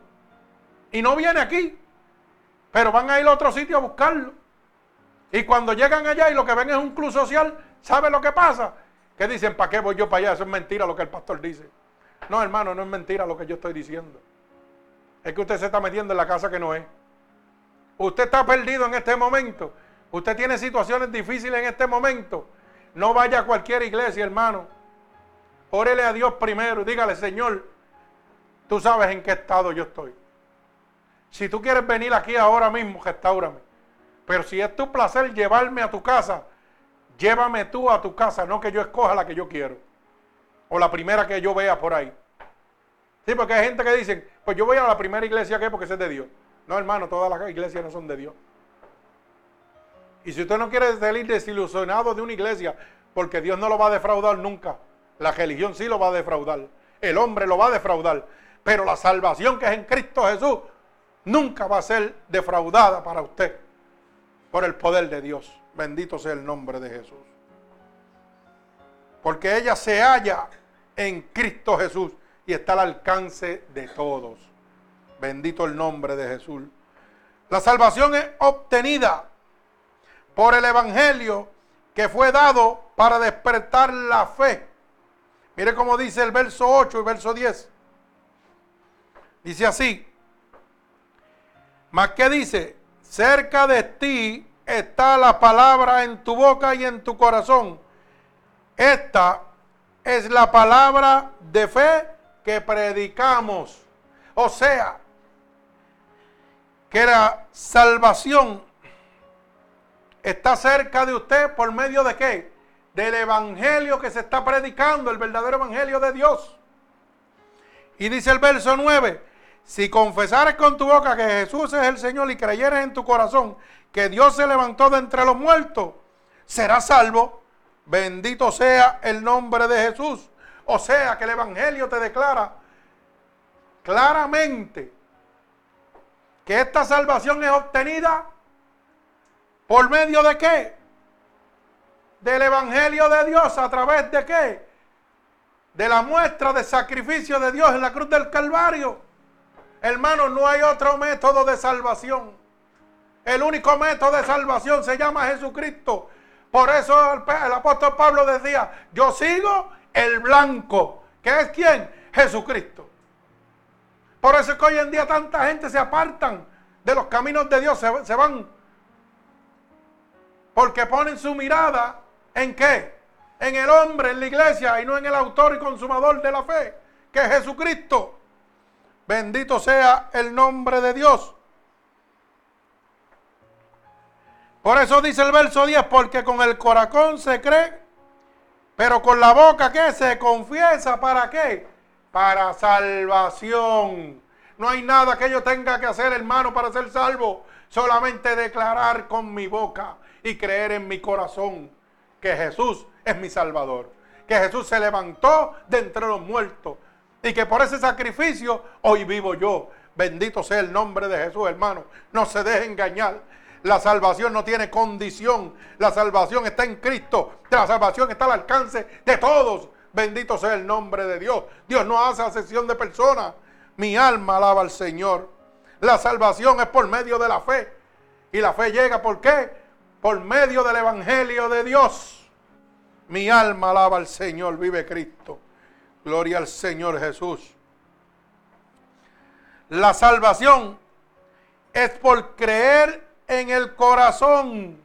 [SPEAKER 1] Y no viene aquí, pero van a ir a otro sitio a buscarlo. Y cuando llegan allá y lo que ven es un club social, ¿sabe lo que pasa? Que dicen, ¿para qué voy yo para allá? Eso es mentira lo que el pastor dice. No, hermano, no es mentira lo que yo estoy diciendo. Es que usted se está metiendo en la casa que no es. Usted está perdido en este momento. Usted tiene situaciones difíciles en este momento. No vaya a cualquier iglesia, hermano. Órele a Dios primero dígale, Señor, tú sabes en qué estado yo estoy. Si tú quieres venir aquí ahora mismo, restaurame. Pero si es tu placer llevarme a tu casa, llévame tú a tu casa, no que yo escoja la que yo quiero. O la primera que yo vea por ahí. Sí, porque hay gente que dice, pues yo voy a la primera iglesia que porque es de Dios. No, hermano, todas las iglesias no son de Dios. Y si usted no quiere salir desilusionado de una iglesia, porque Dios no lo va a defraudar nunca, la religión sí lo va a defraudar, el hombre lo va a defraudar, pero la salvación que es en Cristo Jesús nunca va a ser defraudada para usted por el poder de Dios. Bendito sea el nombre de Jesús. Porque ella se halla en Cristo Jesús y está al alcance de todos. Bendito el nombre de Jesús. La salvación es obtenida por el Evangelio que fue dado para despertar la fe. Mire cómo dice el verso 8 y verso 10. Dice así. Más que dice, cerca de ti está la palabra en tu boca y en tu corazón. Esta es la palabra de fe que predicamos. O sea, que la salvación está cerca de usted por medio de qué? Del evangelio que se está predicando, el verdadero evangelio de Dios. Y dice el verso 9, si confesares con tu boca que Jesús es el Señor y creyeres en tu corazón que Dios se levantó de entre los muertos, serás salvo. Bendito sea el nombre de Jesús. O sea que el Evangelio te declara claramente que esta salvación es obtenida ¿Por medio de qué? Del Evangelio de Dios. ¿A través de qué? De la muestra de sacrificio de Dios en la cruz del Calvario. Hermano, no hay otro método de salvación. El único método de salvación se llama Jesucristo. Por eso el, apóstol Pablo decía, yo sigo el blanco. ¿Que es quién? Jesucristo. Por eso es que hoy en día tanta gente se apartan de los caminos de Dios, se van. Porque ponen su mirada en qué? En el hombre, en la iglesia y no en el autor y consumador de la fe, que es Jesucristo. Bendito sea el nombre de Dios. Por eso dice el verso 10, porque con el corazón se cree, pero con la boca que se confiesa, ¿para qué? Para salvación. No hay nada que yo tenga que hacer, hermano, para ser salvo. Solamente declarar con mi boca y creer en mi corazón que Jesús es mi Salvador. Que Jesús se levantó de entre los muertos. Y que por ese sacrificio hoy vivo yo. Bendito sea el nombre de Jesús, hermano. No se deje engañar. La salvación no tiene condición. La salvación está en Cristo. La salvación está al alcance de todos. Bendito sea el nombre de Dios. Dios no hace asesión de personas. Mi alma alaba al Señor. La salvación es por medio de la fe. Y la fe llega por qué? Por medio del Evangelio de Dios. Mi alma alaba al Señor. Vive Cristo. Gloria al Señor Jesús. La salvación es por creer en el corazón.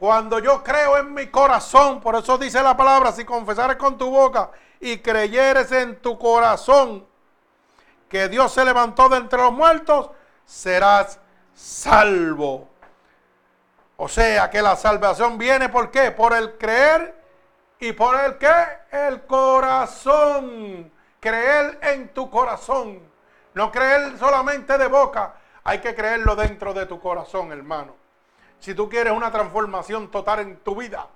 [SPEAKER 1] Cuando yo creo en mi corazón, por eso dice la palabra, si confesares con tu boca y creyeres en tu corazón que Dios se levantó de entre los muertos, serás salvo. O sea que la salvación viene por qué? Por el creer y por el qué? El corazón. Creer en tu corazón. No creer solamente de boca, hay que creerlo dentro de tu corazón, hermano. Si tú quieres una transformación total en tu vida,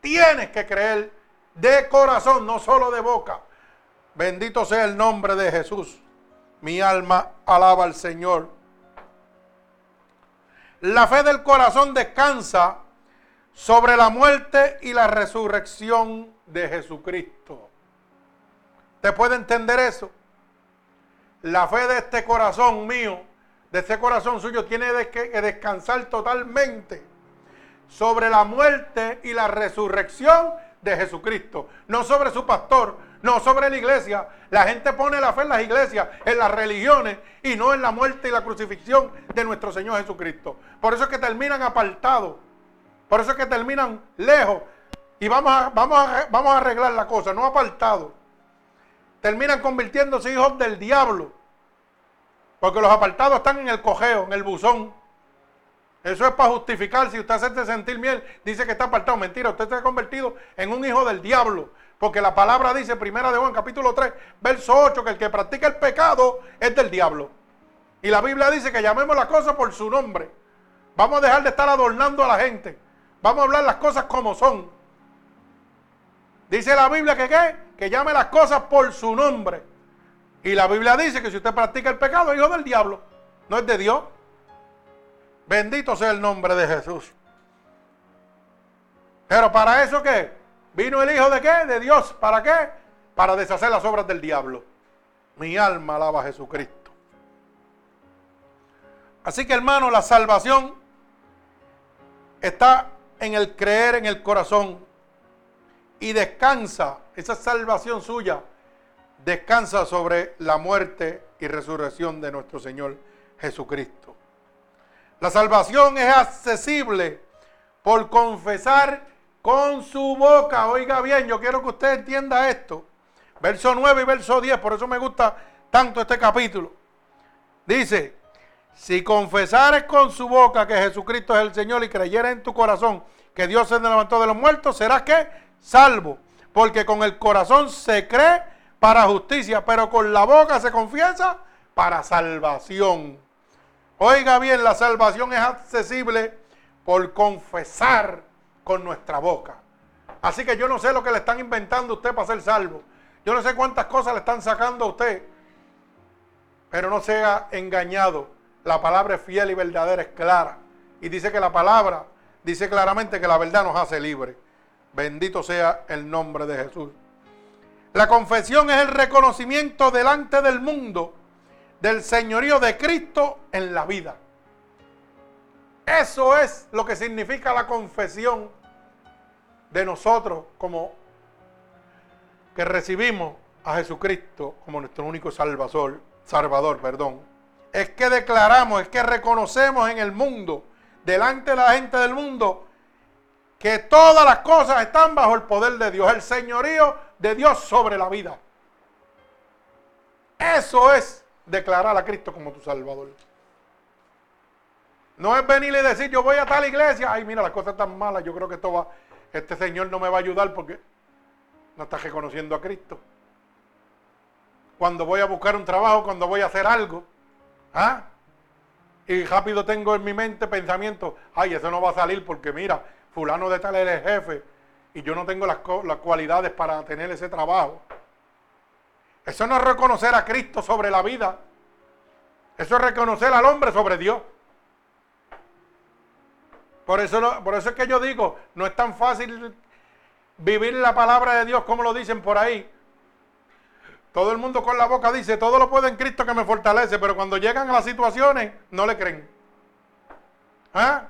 [SPEAKER 1] tienes que creer de corazón, no solo de boca. Bendito sea el nombre de Jesús. Mi alma alaba al Señor. La fe del corazón descansa sobre la muerte y la resurrección de Jesucristo. ¿Te puede entender eso? La fe de este corazón mío de ese corazón suyo tiene que descansar totalmente sobre la muerte y la resurrección de Jesucristo, no sobre su pastor, no sobre la iglesia. La gente pone la fe en las iglesias, en las religiones y no en la muerte y la crucifixión de nuestro Señor Jesucristo. Por eso es que terminan apartados, por eso es que terminan lejos y vamos a, vamos a, vamos a arreglar la cosa, no apartados. Terminan convirtiéndose hijos del diablo porque los apartados están en el cojeo, en el buzón. Eso es para justificar. Si usted hace sentir miel, dice que está apartado. Mentira, usted se ha convertido en un hijo del diablo. Porque la palabra dice, primera de Juan, capítulo 3, verso 8, que el que practica el pecado es del diablo. Y la Biblia dice que llamemos las cosas por su nombre. Vamos a dejar de estar adornando a la gente. Vamos a hablar las cosas como son. Dice la Biblia que qué? Que llame las cosas por su nombre. Y la Biblia dice que si usted practica el pecado, es hijo del diablo, no es de Dios. Bendito sea el nombre de Jesús. Pero para eso qué? Vino el Hijo de qué? De Dios. ¿Para qué? Para deshacer las obras del diablo. Mi alma alaba a Jesucristo. Así que hermano, la salvación está en el creer en el corazón y descansa esa salvación suya descansa sobre la muerte y resurrección de nuestro Señor Jesucristo. La salvación es accesible por confesar con su boca. Oiga bien, yo quiero que usted entienda esto. Verso 9 y verso 10, por eso me gusta tanto este capítulo. Dice, si confesares con su boca que Jesucristo es el Señor y creyeres en tu corazón que Dios se levantó de los muertos, serás que salvo. Porque con el corazón se cree para justicia, pero con la boca se confiesa para salvación. Oiga bien, la salvación es accesible por confesar con nuestra boca. Así que yo no sé lo que le están inventando a usted para ser salvo. Yo no sé cuántas cosas le están sacando a usted. Pero no sea engañado. La palabra es fiel y verdadera, es clara. Y dice que la palabra dice claramente que la verdad nos hace libre. Bendito sea el nombre de Jesús. La confesión es el reconocimiento delante del mundo del señorío de Cristo en la vida. Eso es lo que significa la confesión de nosotros como que recibimos a Jesucristo como nuestro único salvador, salvador, perdón, es que declaramos, es que reconocemos en el mundo, delante de la gente del mundo, que todas las cosas están bajo el poder de Dios, el señorío de Dios sobre la vida. Eso es declarar a Cristo como tu Salvador. No es venir y decir, yo voy a tal iglesia, ay, mira, las cosas están malas, yo creo que esto va, este Señor no me va a ayudar porque no está reconociendo a Cristo. Cuando voy a buscar un trabajo, cuando voy a hacer algo, ¿ah? Y rápido tengo en mi mente pensamiento, ay, eso no va a salir porque mira, fulano de tal es el jefe y yo no tengo las, las cualidades para tener ese trabajo. Eso no es reconocer a Cristo sobre la vida. Eso es reconocer al hombre sobre Dios. Por eso, por eso es que yo digo, no es tan fácil vivir la palabra de Dios como lo dicen por ahí. Todo el mundo con la boca dice, todo lo puedo en Cristo que me fortalece, pero cuando llegan a las situaciones no le creen. ¿Ah?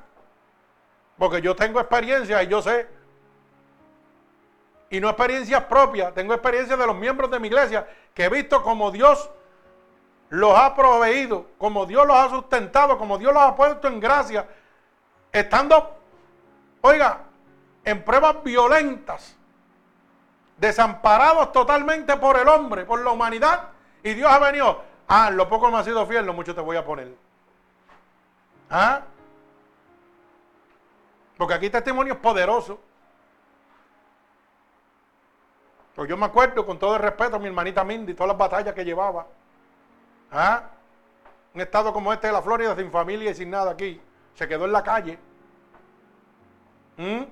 [SPEAKER 1] Porque yo tengo experiencia y yo sé. Y no experiencias propias, tengo experiencia de los miembros de mi iglesia que he visto como Dios los ha proveído, como Dios los ha sustentado, como Dios los ha puesto en gracia estando, oiga, en pruebas violentas, desamparados totalmente por el hombre, por la humanidad, y Dios ha venido, ah, lo poco me ha sido fiel, lo mucho te voy a poner. ¿Ah? Porque aquí testimonios poderosos. Pues yo me acuerdo con todo el respeto a mi hermanita Mindy, todas las batallas que llevaba. ¿Ah? Un estado como este de la Florida, sin familia y sin nada aquí se quedó en la calle. ¿Mm?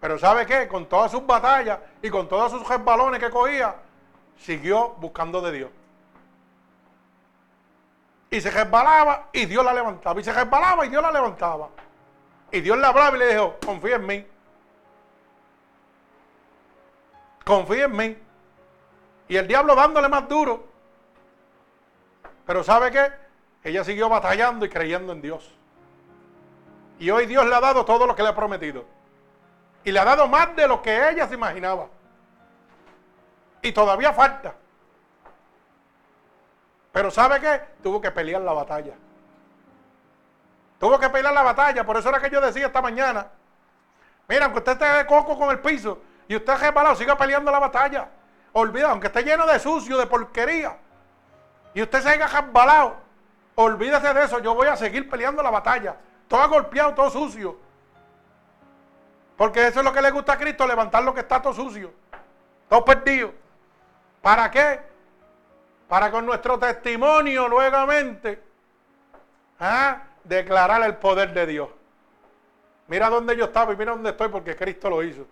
[SPEAKER 1] Pero ¿sabe qué? Con todas sus batallas y con todos sus resbalones que cogía, siguió buscando de Dios. Y se resbalaba y Dios la levantaba. Y se resbalaba y Dios la levantaba. Y Dios le hablaba y le dijo, confía en mí. Confía en mí. Y el diablo dándole más duro. Pero ¿sabe qué? Ella siguió batallando y creyendo en Dios. Y hoy Dios le ha dado todo lo que le ha prometido. Y le ha dado más de lo que ella se imaginaba. Y todavía falta. Pero ¿sabe qué? Tuvo que pelear la batalla. Tuvo que pelear la batalla. Por eso era que yo decía esta mañana. Mira, aunque usted esté de coco con el piso y usted resbalado, siga peleando la batalla. Olvida, aunque esté lleno de sucio, de porquería, y usted se haya resbalado, olvídese de eso. Yo voy a seguir peleando la batalla todo golpeado, todo sucio. Porque eso es lo que le gusta a Cristo, levantar lo que está todo sucio, todo perdido. ¿Para qué? Para con nuestro testimonio nuevamente ¿ah? declarar el poder de Dios. Mira dónde yo estaba y mira dónde estoy porque Cristo lo hizo.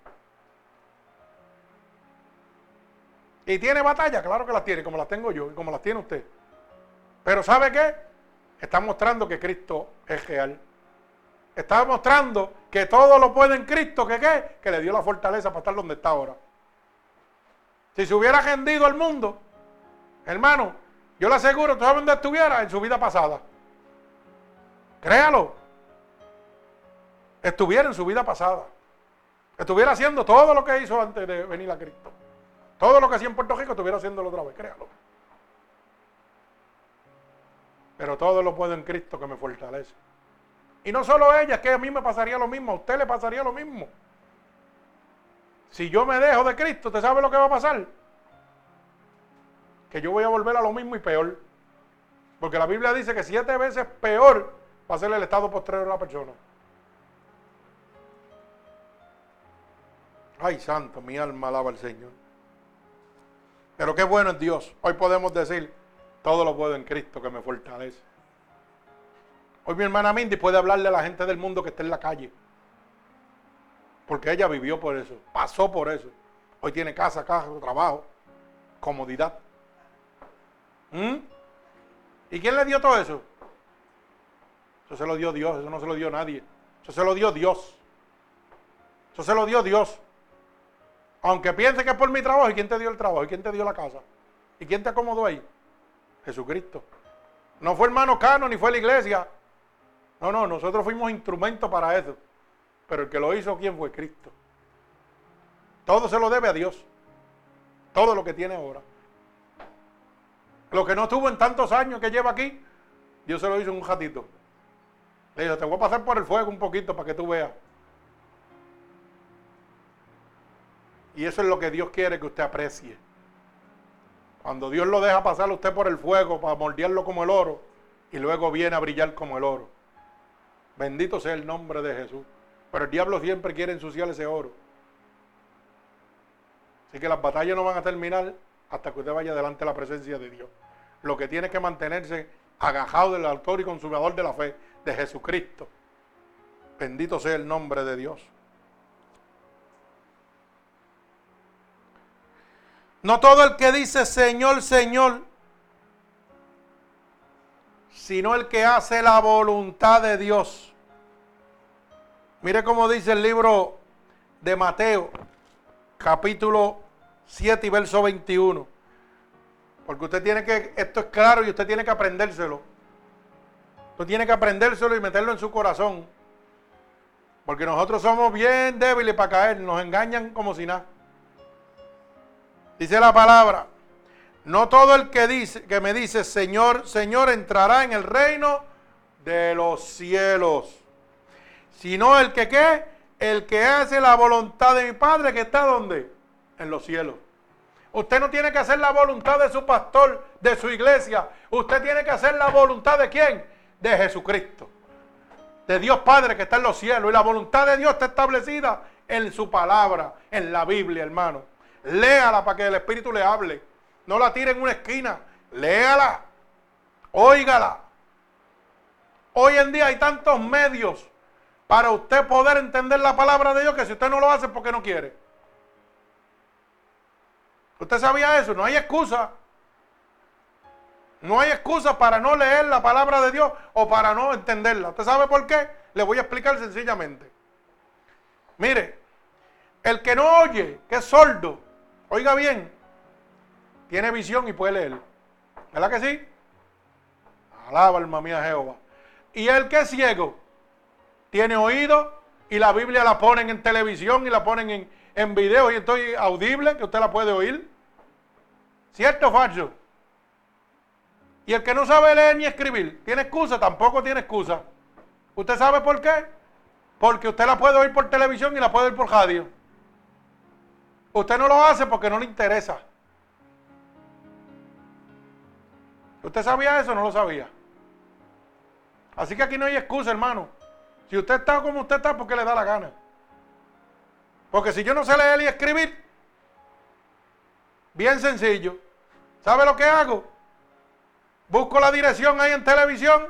[SPEAKER 1] ¿Y tiene batalla? Claro que las tiene, como las tengo yo y como las tiene usted. Pero ¿sabe qué? Está mostrando que Cristo es real. Está mostrando que todo lo puede en Cristo, que qué? Que le dio la fortaleza para estar donde está ahora. Si se hubiera rendido al mundo, hermano, yo le aseguro, ¿tú sabes dónde estuviera? En su vida pasada. Créalo. Estuviera en su vida pasada. Estuviera haciendo todo lo que hizo antes de venir a Cristo. Todo lo que hacía en Puerto Rico estuviera haciéndolo otra vez, créalo. Pero todo lo puedo en Cristo que me fortalece. Y no solo ella, que a mí me pasaría lo mismo, a usted le pasaría lo mismo. Si yo me dejo de Cristo, ¿usted sabe lo que va a pasar? Que yo voy a volver a lo mismo y peor. Porque la Biblia dice que siete veces peor va a ser el estado posterior de la persona. Ay, santo, mi alma alaba al Señor. Pero qué bueno es Dios. Hoy podemos decir, todo lo puedo en Cristo que me fortalece. Hoy mi hermana Mindy puede hablarle a la gente del mundo que está en la calle. Porque ella vivió por eso, pasó por eso. Hoy tiene casa, casa, trabajo, comodidad. ¿Mm? ¿Y quién le dio todo eso? Eso se lo dio Dios, eso no se lo dio nadie. Eso se lo dio Dios. Eso se lo dio Dios. Aunque piense que es por mi trabajo, ¿y quién te dio el trabajo? ¿Y quién te dio la casa? ¿Y quién te acomodó ahí? Jesucristo. No fue hermano Cano, ni fue la iglesia, no, no, nosotros fuimos instrumentos para eso. Pero el que lo hizo, ¿quién fue? Cristo. Todo se lo debe a Dios. Todo lo que tiene ahora. Lo que no tuvo en tantos años que lleva aquí, Dios se lo hizo en un ratito. Le dijo, te voy a pasar por el fuego un poquito para que tú veas. Y eso es lo que Dios quiere que usted aprecie. Cuando Dios lo deja pasar a usted por el fuego para moldearlo como el oro y luego viene a brillar como el oro. Bendito sea el nombre de Jesús. Pero el diablo siempre quiere ensuciar ese oro. Así que las batallas no van a terminar hasta que usted vaya delante de la presencia de Dios. Lo que tiene que mantenerse agajado del autor y consumador de la fe, de Jesucristo. Bendito sea el nombre de Dios. No todo el que dice Señor, Señor, sino el que hace la voluntad de Dios. Mire cómo dice el libro de Mateo, capítulo 7 y verso 21. Porque usted tiene que, esto es claro y usted tiene que aprendérselo. Usted tiene que aprendérselo y meterlo en su corazón. Porque nosotros somos bien débiles para caer, nos engañan como si nada. Dice la palabra, no todo el que dice que me dice Señor, Señor entrará en el reino de los cielos, sino el que qué, el que hace la voluntad de mi Padre que está donde? En los cielos. Usted no tiene que hacer la voluntad de su pastor, de su iglesia. Usted tiene que hacer la voluntad de quién? De Jesucristo. De Dios Padre que está en los cielos. Y la voluntad de Dios está establecida en su palabra, en la Biblia, hermano. Léala para que el Espíritu le hable. No la tire en una esquina. Léala. Óigala. Hoy en día hay tantos medios para usted poder entender la palabra de Dios que si usted no lo hace porque no quiere. ¿Usted sabía eso? No hay excusa. No hay excusa para no leer la palabra de Dios o para no entenderla. ¿Usted sabe por qué? Le voy a explicar sencillamente. Mire, el que no oye, que es sordo, Oiga bien, tiene visión y puede leer. ¿Verdad que sí? Alaba alma mía Jehová. Y el que es ciego, tiene oído y la Biblia la ponen en televisión y la ponen en, en video y estoy audible, que usted la puede oír. ¿Cierto o falso? Y el que no sabe leer ni escribir, ¿tiene excusa? Tampoco tiene excusa. ¿Usted sabe por qué? Porque usted la puede oír por televisión y la puede oír por radio. Usted no lo hace porque no le interesa. ¿Usted sabía eso o no lo sabía? Así que aquí no hay excusa, hermano. Si usted está como usted está, porque le da la gana. Porque si yo no sé leer y escribir, bien sencillo. ¿Sabe lo que hago? Busco la dirección ahí en televisión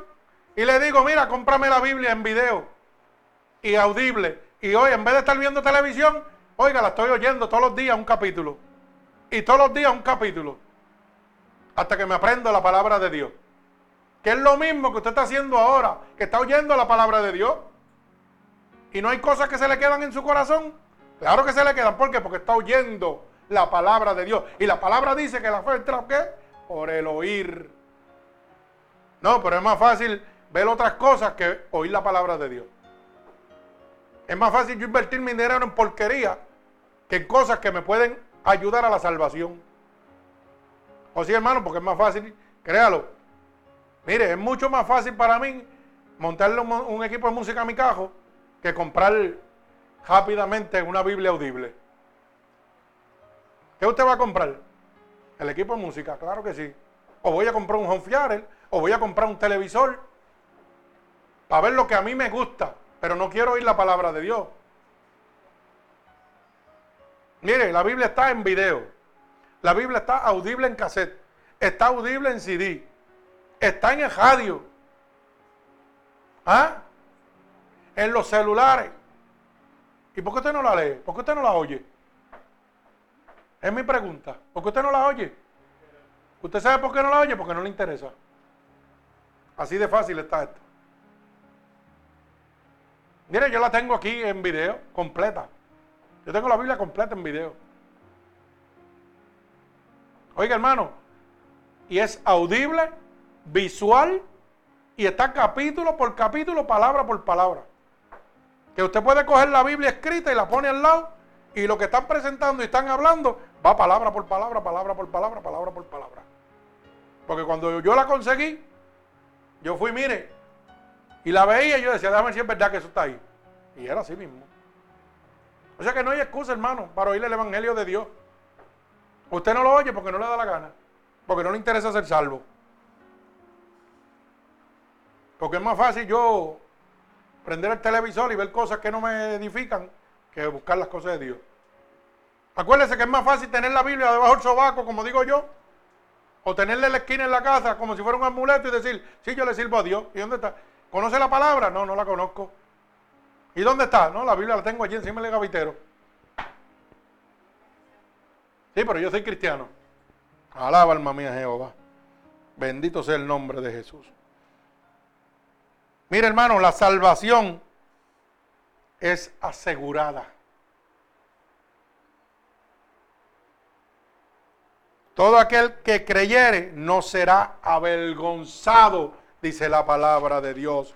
[SPEAKER 1] y le digo, mira, cómprame la Biblia en video y audible. Y hoy, en vez de estar viendo televisión, Oiga, la estoy oyendo todos los días un capítulo. Y todos los días un capítulo. Hasta que me aprendo la palabra de Dios. Que es lo mismo que usted está haciendo ahora. Que está oyendo la palabra de Dios. Y no hay cosas que se le quedan en su corazón. Claro que se le quedan. ¿Por qué? Porque está oyendo la palabra de Dios. Y la palabra dice que la fe entra ¿qué? Por el oír. No, pero es más fácil ver otras cosas que oír la palabra de Dios. Es más fácil yo invertir mi dinero en porquería que en cosas que me pueden ayudar a la salvación. O sí, hermano, porque es más fácil, créalo. Mire, es mucho más fácil para mí montarle un, equipo de música a mi cajo que comprar rápidamente una Biblia audible. ¿Qué usted va a comprar? El equipo de música, claro que sí. O voy a comprar un home o voy a comprar un televisor para ver lo que a mí me gusta pero no quiero oír la palabra de Dios. Mire, la Biblia está en video. La Biblia está audible en cassette. Está audible en CD. Está en el radio. ¿Ah? En los celulares. ¿Y por qué usted no la lee? ¿Por qué usted no la oye? Es mi pregunta. ¿Por qué usted no la oye? ¿Usted sabe por qué no la oye? Porque no le interesa. Así de fácil está esto. Mire, yo la tengo aquí en video, completa. Yo tengo la Biblia completa en video. Oiga, hermano, y es audible, visual, y está capítulo por capítulo, palabra por palabra. Que usted puede coger la Biblia escrita y la pone al lado Y lo que están presentando y están hablando va palabra por palabra, palabra por palabra, palabra por palabra. Porque cuando yo la conseguí, yo fui, mire, y la veía y yo decía, déjame si es verdad que eso está ahí. Y era así mismo. O sea que no hay excusa, hermano, para oír el Evangelio de Dios. Usted no lo oye porque no le da la gana, porque no le interesa ser salvo. Porque es más fácil yo prender el televisor y ver cosas que no me edifican que buscar las cosas de Dios. Acuérdese que es más fácil tener la Biblia debajo del sobaco, como digo yo, o tenerle la esquina en la casa como si fuera un amuleto y decir, sí, yo le sirvo a Dios. ¿Y dónde está? ¿Conoce la palabra? No, no la conozco. ¿Y dónde está? No, la Biblia la tengo allí encima del gavitero. Sí, pero yo soy cristiano. Alaba alma mía Jehová. Bendito sea el nombre de Jesús. Mire hermano, la salvación es asegurada. Todo aquel que creyere no será avergonzado, dice la palabra de Dios.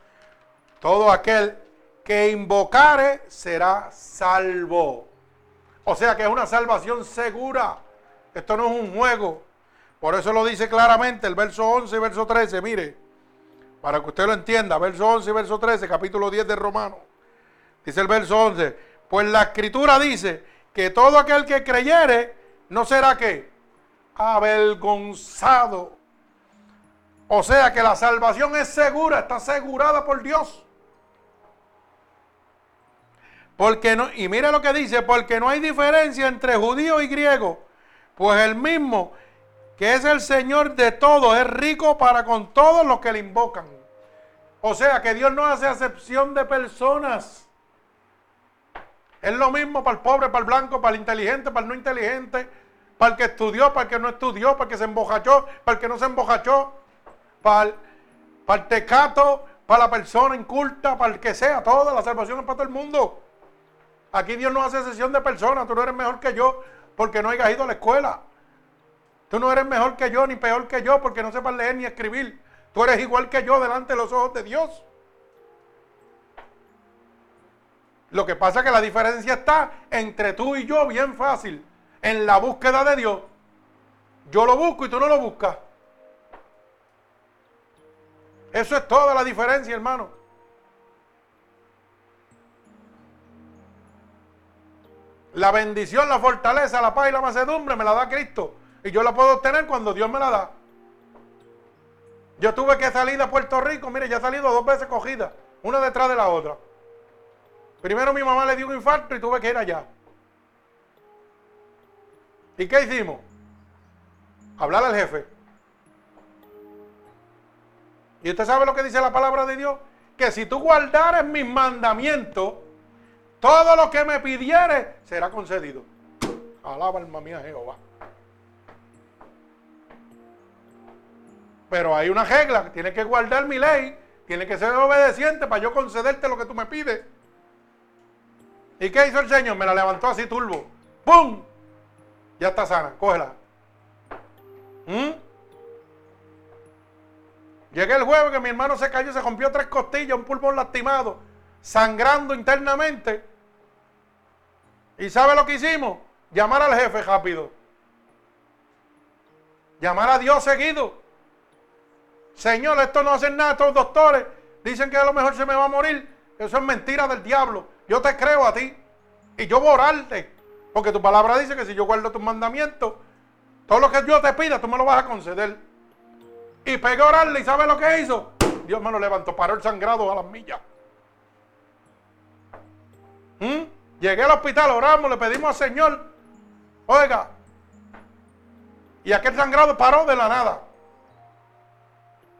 [SPEAKER 1] Todo aquel que invocare será salvo. O sea que es una salvación segura. Esto no es un juego. Por eso lo dice claramente el verso 11 y verso 13. Mire, para que usted lo entienda, verso 11 y verso 13, capítulo 10 de Romano. Dice el verso 11, pues la escritura dice que todo aquel que creyere no será que avergonzado. O sea que la salvación es segura, está asegurada por Dios. Porque no, y mire lo que dice, porque no hay diferencia entre judío y griego, pues el mismo que es el Señor de todos, es rico para con todos los que le invocan. O sea que Dios no hace acepción de personas. Es lo mismo para el pobre, para el blanco, para el inteligente, para el no inteligente, para el que estudió, para el que no estudió, para el que se embojachó, para el que no se embojachó, para el, para el tecato, para la persona inculta, para el que sea, toda la salvación es para todo el mundo. Aquí Dios no hace sesión de personas, tú no eres mejor que yo porque no hayas ido a la escuela. Tú no eres mejor que yo ni peor que yo porque no sepas leer ni escribir. Tú eres igual que yo delante de los ojos de Dios. Lo que pasa es que la diferencia está entre tú y yo bien fácil en la búsqueda de Dios. Yo lo busco y tú no lo buscas. Eso es toda la diferencia, hermano. La bendición, la fortaleza, la paz y la macedumbre me la da Cristo. Y yo la puedo obtener cuando Dios me la da. Yo tuve que salir a Puerto Rico, mire, ya he salido dos veces cogida, una detrás de la otra. Primero mi mamá le dio un infarto y tuve que ir allá. ¿Y qué hicimos? Hablar al jefe. ¿Y usted sabe lo que dice la palabra de Dios? Que si tú guardares mis mandamientos, todo lo que me pidieres será concedido. Alaba alma mía Jehová. Pero hay una regla, tienes que guardar mi ley, tienes que ser obediente para yo concederte lo que tú me pides. ¿Y qué hizo el Señor? Me la levantó así turbo. ¡Pum! Ya está sana, cógela. ¿Mm? Llegué el jueves que mi hermano se cayó, se rompió tres costillas, un pulmón lastimado, sangrando internamente. ¿Y sabe lo que hicimos? Llamar al jefe rápido. Llamar a Dios seguido. Señor, esto no hacen nada estos doctores. Dicen que a lo mejor se me va a morir. Eso es mentira del diablo. Yo te creo a ti. Y yo voy a orarte. Porque tu palabra dice que si yo guardo tus mandamientos, todo lo que Dios te pida, tú me lo vas a conceder. Y pegué a orarle. ¿Y sabe lo que hizo? Dios me lo levantó. Paró el sangrado a las millas. ¿Mm? Llegué al hospital, oramos, le pedimos al Señor. Oiga. Y aquel sangrado paró de la nada.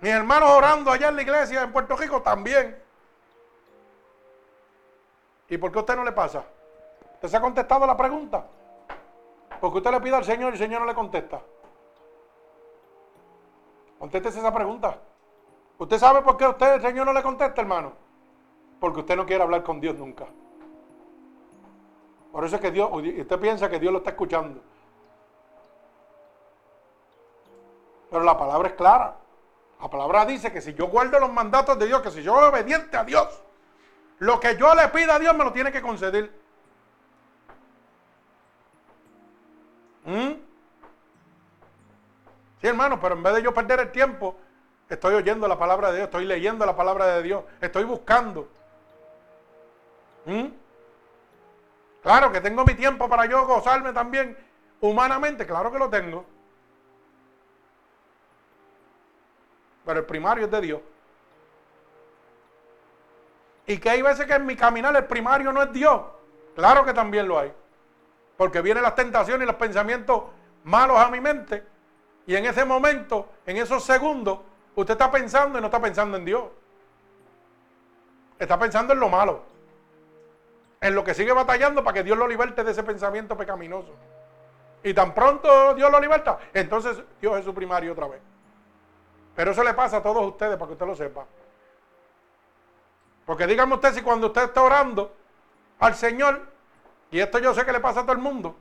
[SPEAKER 1] Mis hermanos orando allá en la iglesia en Puerto Rico también. ¿Y por qué a usted no le pasa? ¿Usted se ha contestado la pregunta? Porque usted le pide al Señor y el Señor no le contesta. Contéstese esa pregunta. ¿Usted sabe por qué a usted el Señor no le contesta, hermano? Porque usted no quiere hablar con Dios nunca. Por eso es que Dios, usted piensa que Dios lo está escuchando. Pero la palabra es clara. La palabra dice que si yo guardo los mandatos de Dios, que si yo soy obediente a Dios, lo que yo le pida a Dios me lo tiene que conceder. ¿Mm? Sí, hermano, pero en vez de yo perder el tiempo, estoy oyendo la palabra de Dios, estoy leyendo la palabra de Dios, estoy buscando. ¿Mm? Claro que tengo mi tiempo para yo gozarme también humanamente, claro que lo tengo. Pero el primario es de Dios. Y que hay veces que en mi caminar el primario no es Dios. Claro que también lo hay. Porque vienen las tentaciones y los pensamientos malos a mi mente. Y en ese momento, en esos segundos, usted está pensando y no está pensando en Dios. Está pensando en lo malo. En lo que sigue batallando para que Dios lo liberte de ese pensamiento pecaminoso. Y tan pronto Dios lo liberta, entonces Dios es su primario otra vez. Pero eso le pasa a todos ustedes para que usted lo sepa. Porque dígame usted si cuando usted está orando al Señor, y esto yo sé que le pasa a todo el mundo,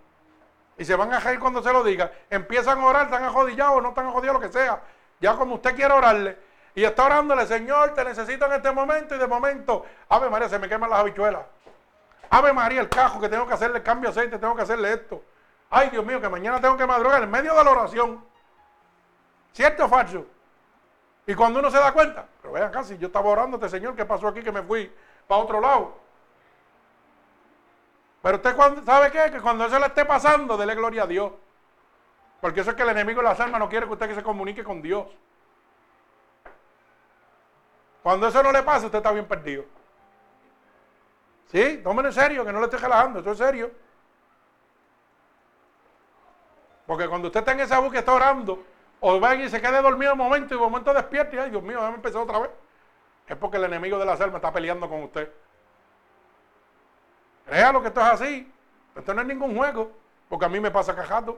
[SPEAKER 1] y se van a reír cuando se lo diga, empiezan a orar, están ajodillados, no están ajodillados, lo que sea, ya como usted quiere orarle, y está orándole, Señor, te necesito en este momento, y de momento, Ave María, se me queman las habichuelas. Ave María, el cajo, que tengo que hacerle cambio de aceite, tengo que hacerle esto. Ay, Dios mío, que mañana tengo que madrugar en medio de la oración. ¿Cierto o falso? Y cuando uno se da cuenta, pero vean casi, yo estaba orando este Señor, ¿qué pasó aquí? Que me fui para otro lado. Pero usted sabe qué? Que cuando eso le esté pasando, dele gloria a Dios. Porque eso es que el enemigo de las almas no quiere que usted se comunique con Dios. Cuando eso no le pasa, usted está bien perdido. ¿Sí? Tómenlo en serio, que no le estoy relajando, eso es serio. Porque cuando usted está en esa búsqueda, está orando, o va y se quede dormido un momento y un momento despierta y, ay Dios mío, déjame empezar otra vez. Es porque el enemigo de la almas está peleando con usted. lo que esto es así. Esto no es ningún juego, porque a mí me pasa cajado.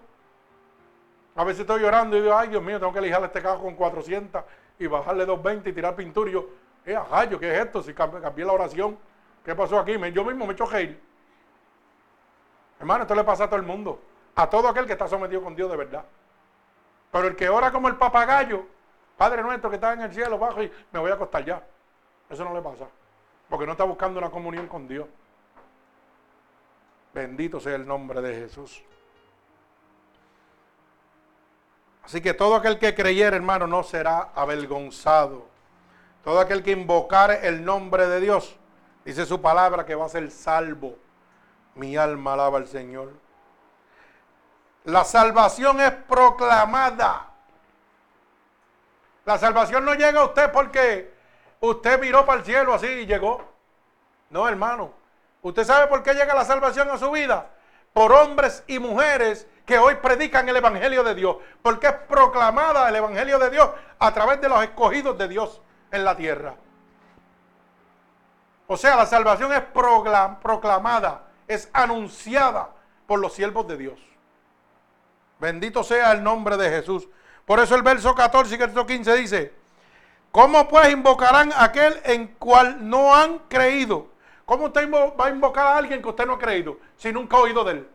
[SPEAKER 1] A veces estoy llorando y digo, ay Dios mío, tengo que lijar este cajo con 400 y bajarle 220 y tirar yo, eh, ajayo, ¿qué es esto? Si cambié la oración, ¿qué pasó aquí? Yo mismo me echo gel. Hermano, esto le pasa a todo el mundo. A todo aquel que está sometido con Dios de verdad. Pero el que ora como el papagayo, Padre nuestro que está en el cielo, bajo y me voy a acostar ya. Eso no le pasa. Porque no está buscando una comunión con Dios. Bendito sea el nombre de Jesús. Así que todo aquel que creyere, hermano, no será avergonzado. Todo aquel que invocare el nombre de Dios, dice su palabra que va a ser salvo. Mi alma alaba al Señor. La salvación es proclamada. La salvación no llega a usted porque usted miró para el cielo así y llegó. No, hermano. ¿Usted sabe por qué llega la salvación a su vida? Por hombres y mujeres que hoy predican el Evangelio de Dios. Porque es proclamada el Evangelio de Dios a través de los escogidos de Dios en la tierra. O sea, la salvación es proclamada, es anunciada por los siervos de Dios. Bendito sea el nombre de Jesús. Por eso el verso 14 y el verso 15 dice, ¿cómo pues invocarán a aquel en cual no han creído? ¿Cómo usted va a invocar a alguien que usted no ha creído si nunca ha oído de él?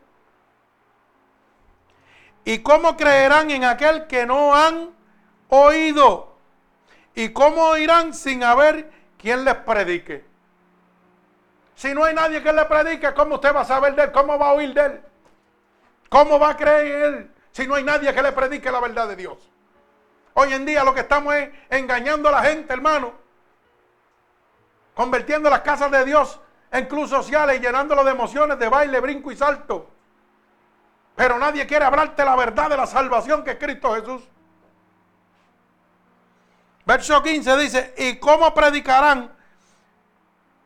[SPEAKER 1] ¿Y cómo creerán en aquel que no han oído? ¿Y cómo oirán sin haber quien les predique? Si no hay nadie que le predique, ¿cómo usted va a saber de él? ¿Cómo va a oír de él? ¿Cómo va a creer en él? si no hay nadie que le predique la verdad de Dios? Hoy en día lo que estamos es engañando a la gente, hermano. Convirtiendo las casas de Dios en clubes sociales y llenándolo de emociones, de baile, brinco y salto. Pero nadie quiere hablarte la verdad de la salvación que es Cristo Jesús. Verso 15 dice, ¿y cómo predicarán?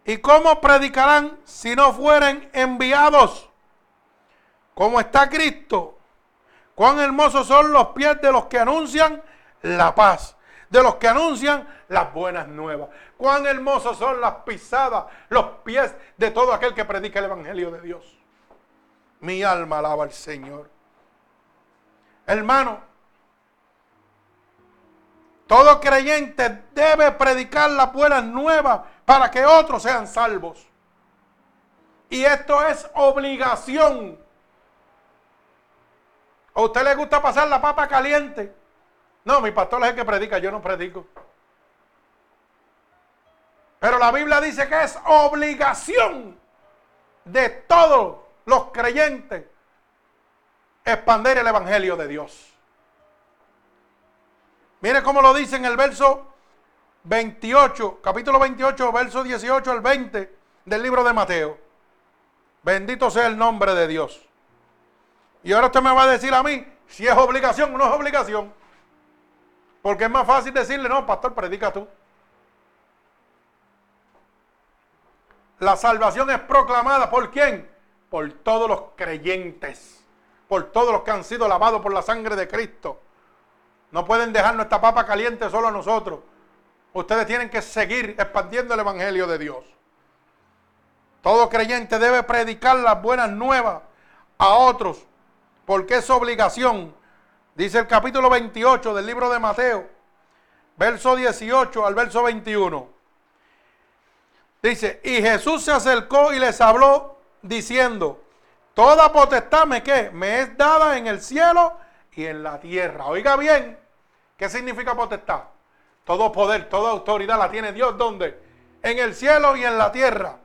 [SPEAKER 1] ¿Y cómo predicarán si no fueren enviados? Como está Cristo, Cuán hermosos son los pies de los que anuncian la paz, de los que anuncian las buenas nuevas. Cuán hermosos son las pisadas, los pies de todo aquel que predica el Evangelio de Dios. Mi alma alaba al Señor. Hermano, todo creyente debe predicar las buenas nuevas para que otros sean salvos. Y esto es obligación ¿A usted le gusta pasar la papa caliente? No, mi pastor es el que predica, yo no predico. Pero la Biblia dice que es obligación de todos los creyentes expandir el Evangelio de Dios. Mire cómo lo dice en el verso 28, capítulo 28, verso 18 al 20 del libro de Mateo. Bendito sea el nombre de Dios. Y ahora usted me va a decir a mí si es obligación o no es obligación. Porque es más fácil decirle, no, pastor, predica tú. La salvación es proclamada por quién? Por todos los creyentes, por todos los que han sido lavados por la sangre de Cristo. No pueden dejar nuestra papa caliente solo a nosotros. Ustedes tienen que seguir expandiendo el Evangelio de Dios. Todo creyente debe predicar las buenas nuevas a otros, porque es obligación. Dice el capítulo 28 del libro de Mateo, verso 18 al verso 21. Dice, y Jesús se acercó y les habló diciendo, toda potestad me, ¿qué? me es dada en el cielo y en la tierra. Oiga bien, ¿qué significa potestad? Todo poder, toda autoridad la tiene Dios. ¿Dónde? En el cielo y en la tierra.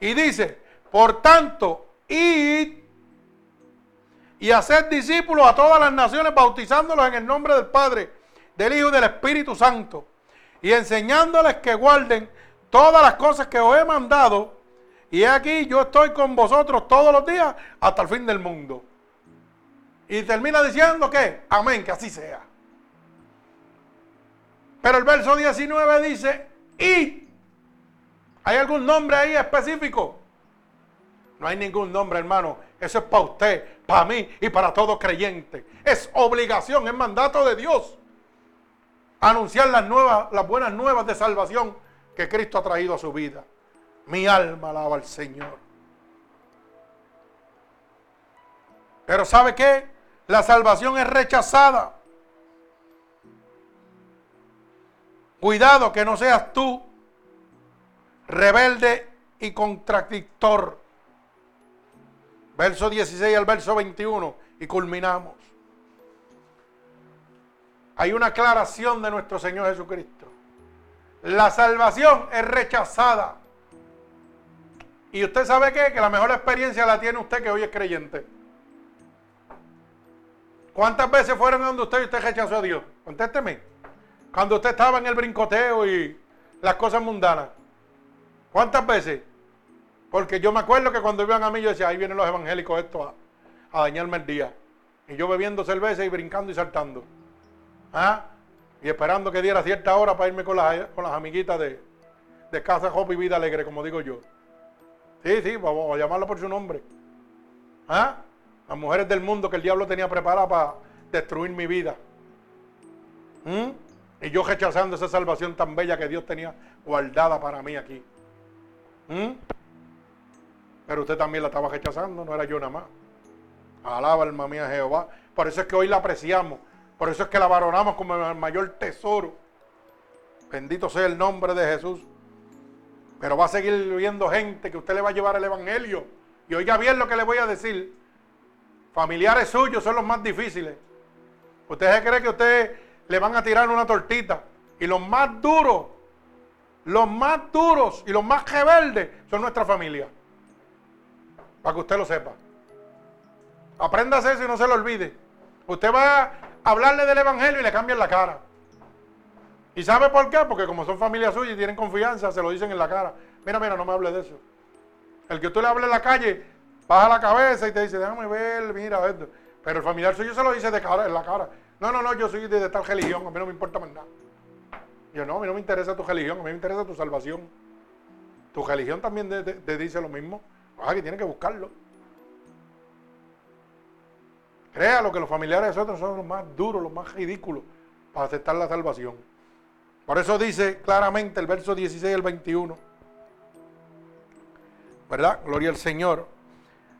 [SPEAKER 1] Y dice, por tanto, id y hacer discípulos a todas las naciones, bautizándolos en el nombre del Padre, del Hijo y del Espíritu Santo, y enseñándoles que guarden todas las cosas que os he mandado. Y aquí yo estoy con vosotros todos los días hasta el fin del mundo. Y termina diciendo que, amén, que así sea. Pero el verso 19 dice, y. ¿Hay algún nombre ahí específico? No hay ningún nombre, hermano. Eso es para usted, para mí y para todo creyente. Es obligación, es mandato de Dios. Anunciar las nuevas, las buenas nuevas de salvación que Cristo ha traído a su vida. Mi alma alaba al Señor. Pero ¿sabe qué? La salvación es rechazada Cuidado que no seas tú rebelde y contradictor. Verso 16 al verso 21 y culminamos. Hay una aclaración de nuestro Señor Jesucristo. La salvación es rechazada. Y usted sabe qué? Que la mejor experiencia la tiene usted que hoy es creyente. ¿Cuántas veces fueron donde usted y usted rechazó a Dios? Contésteme. Cuando usted estaba en el brincoteo y las cosas mundanas. ¿Cuántas veces? Porque yo me acuerdo que cuando iban a mí yo decía, ahí vienen los evangélicos esto a, dañarme el día. Y yo bebiendo cerveza y brincando y saltando. ¿Ah? Y esperando que diera cierta hora para irme con las, con las amiguitas de, de Casa Hope y Vida Alegre, como digo yo. Sí, sí, vamos a llamarlo por su nombre. ¿Ah? Las mujeres del mundo que el diablo tenía preparada para destruir mi vida. ¿Mm? Y yo rechazando esa salvación tan bella que Dios tenía guardada para mí aquí. ¿Mm? Pero usted también la estaba rechazando, no era yo nada más. Alaba alma mía Jehová. Por eso es que hoy la apreciamos. Por eso es que la valoramos como el mayor tesoro. Bendito sea el nombre de Jesús. Pero va a seguir viendo gente que usted le va a llevar el Evangelio. Y oiga bien lo que le voy a decir. Familiares suyos son los más difíciles. ¿Usted se cree que usted le van a tirar una tortita. Y los más duros, los más duros y los más rebeldes son nuestra familia. Para que usted lo sepa. Apréndase eso y no se lo olvide. Usted va a hablarle del Evangelio y le cambian la cara. ¿Y sabe por qué? Porque como son familia suya y tienen confianza, se lo dicen en la cara. Mira, mira, no me hable de eso. El que usted le hable en la calle, baja la cabeza y te dice, déjame ver, mira esto. Pero el familiar suyo se lo dice de cara, en la cara. No, no, no, yo soy de, tal religión, a mí no me importa más nada. Yo no, a mí no me interesa tu religión, a mí me interesa tu salvación. Tu religión también te dice lo mismo. Ah, que tiene que buscarlo. Créalo que los familiares de nosotros son los más duros, los más ridículos para aceptar la salvación. Por eso dice claramente el verso 16 al 21. ¿Verdad? Gloria al Señor.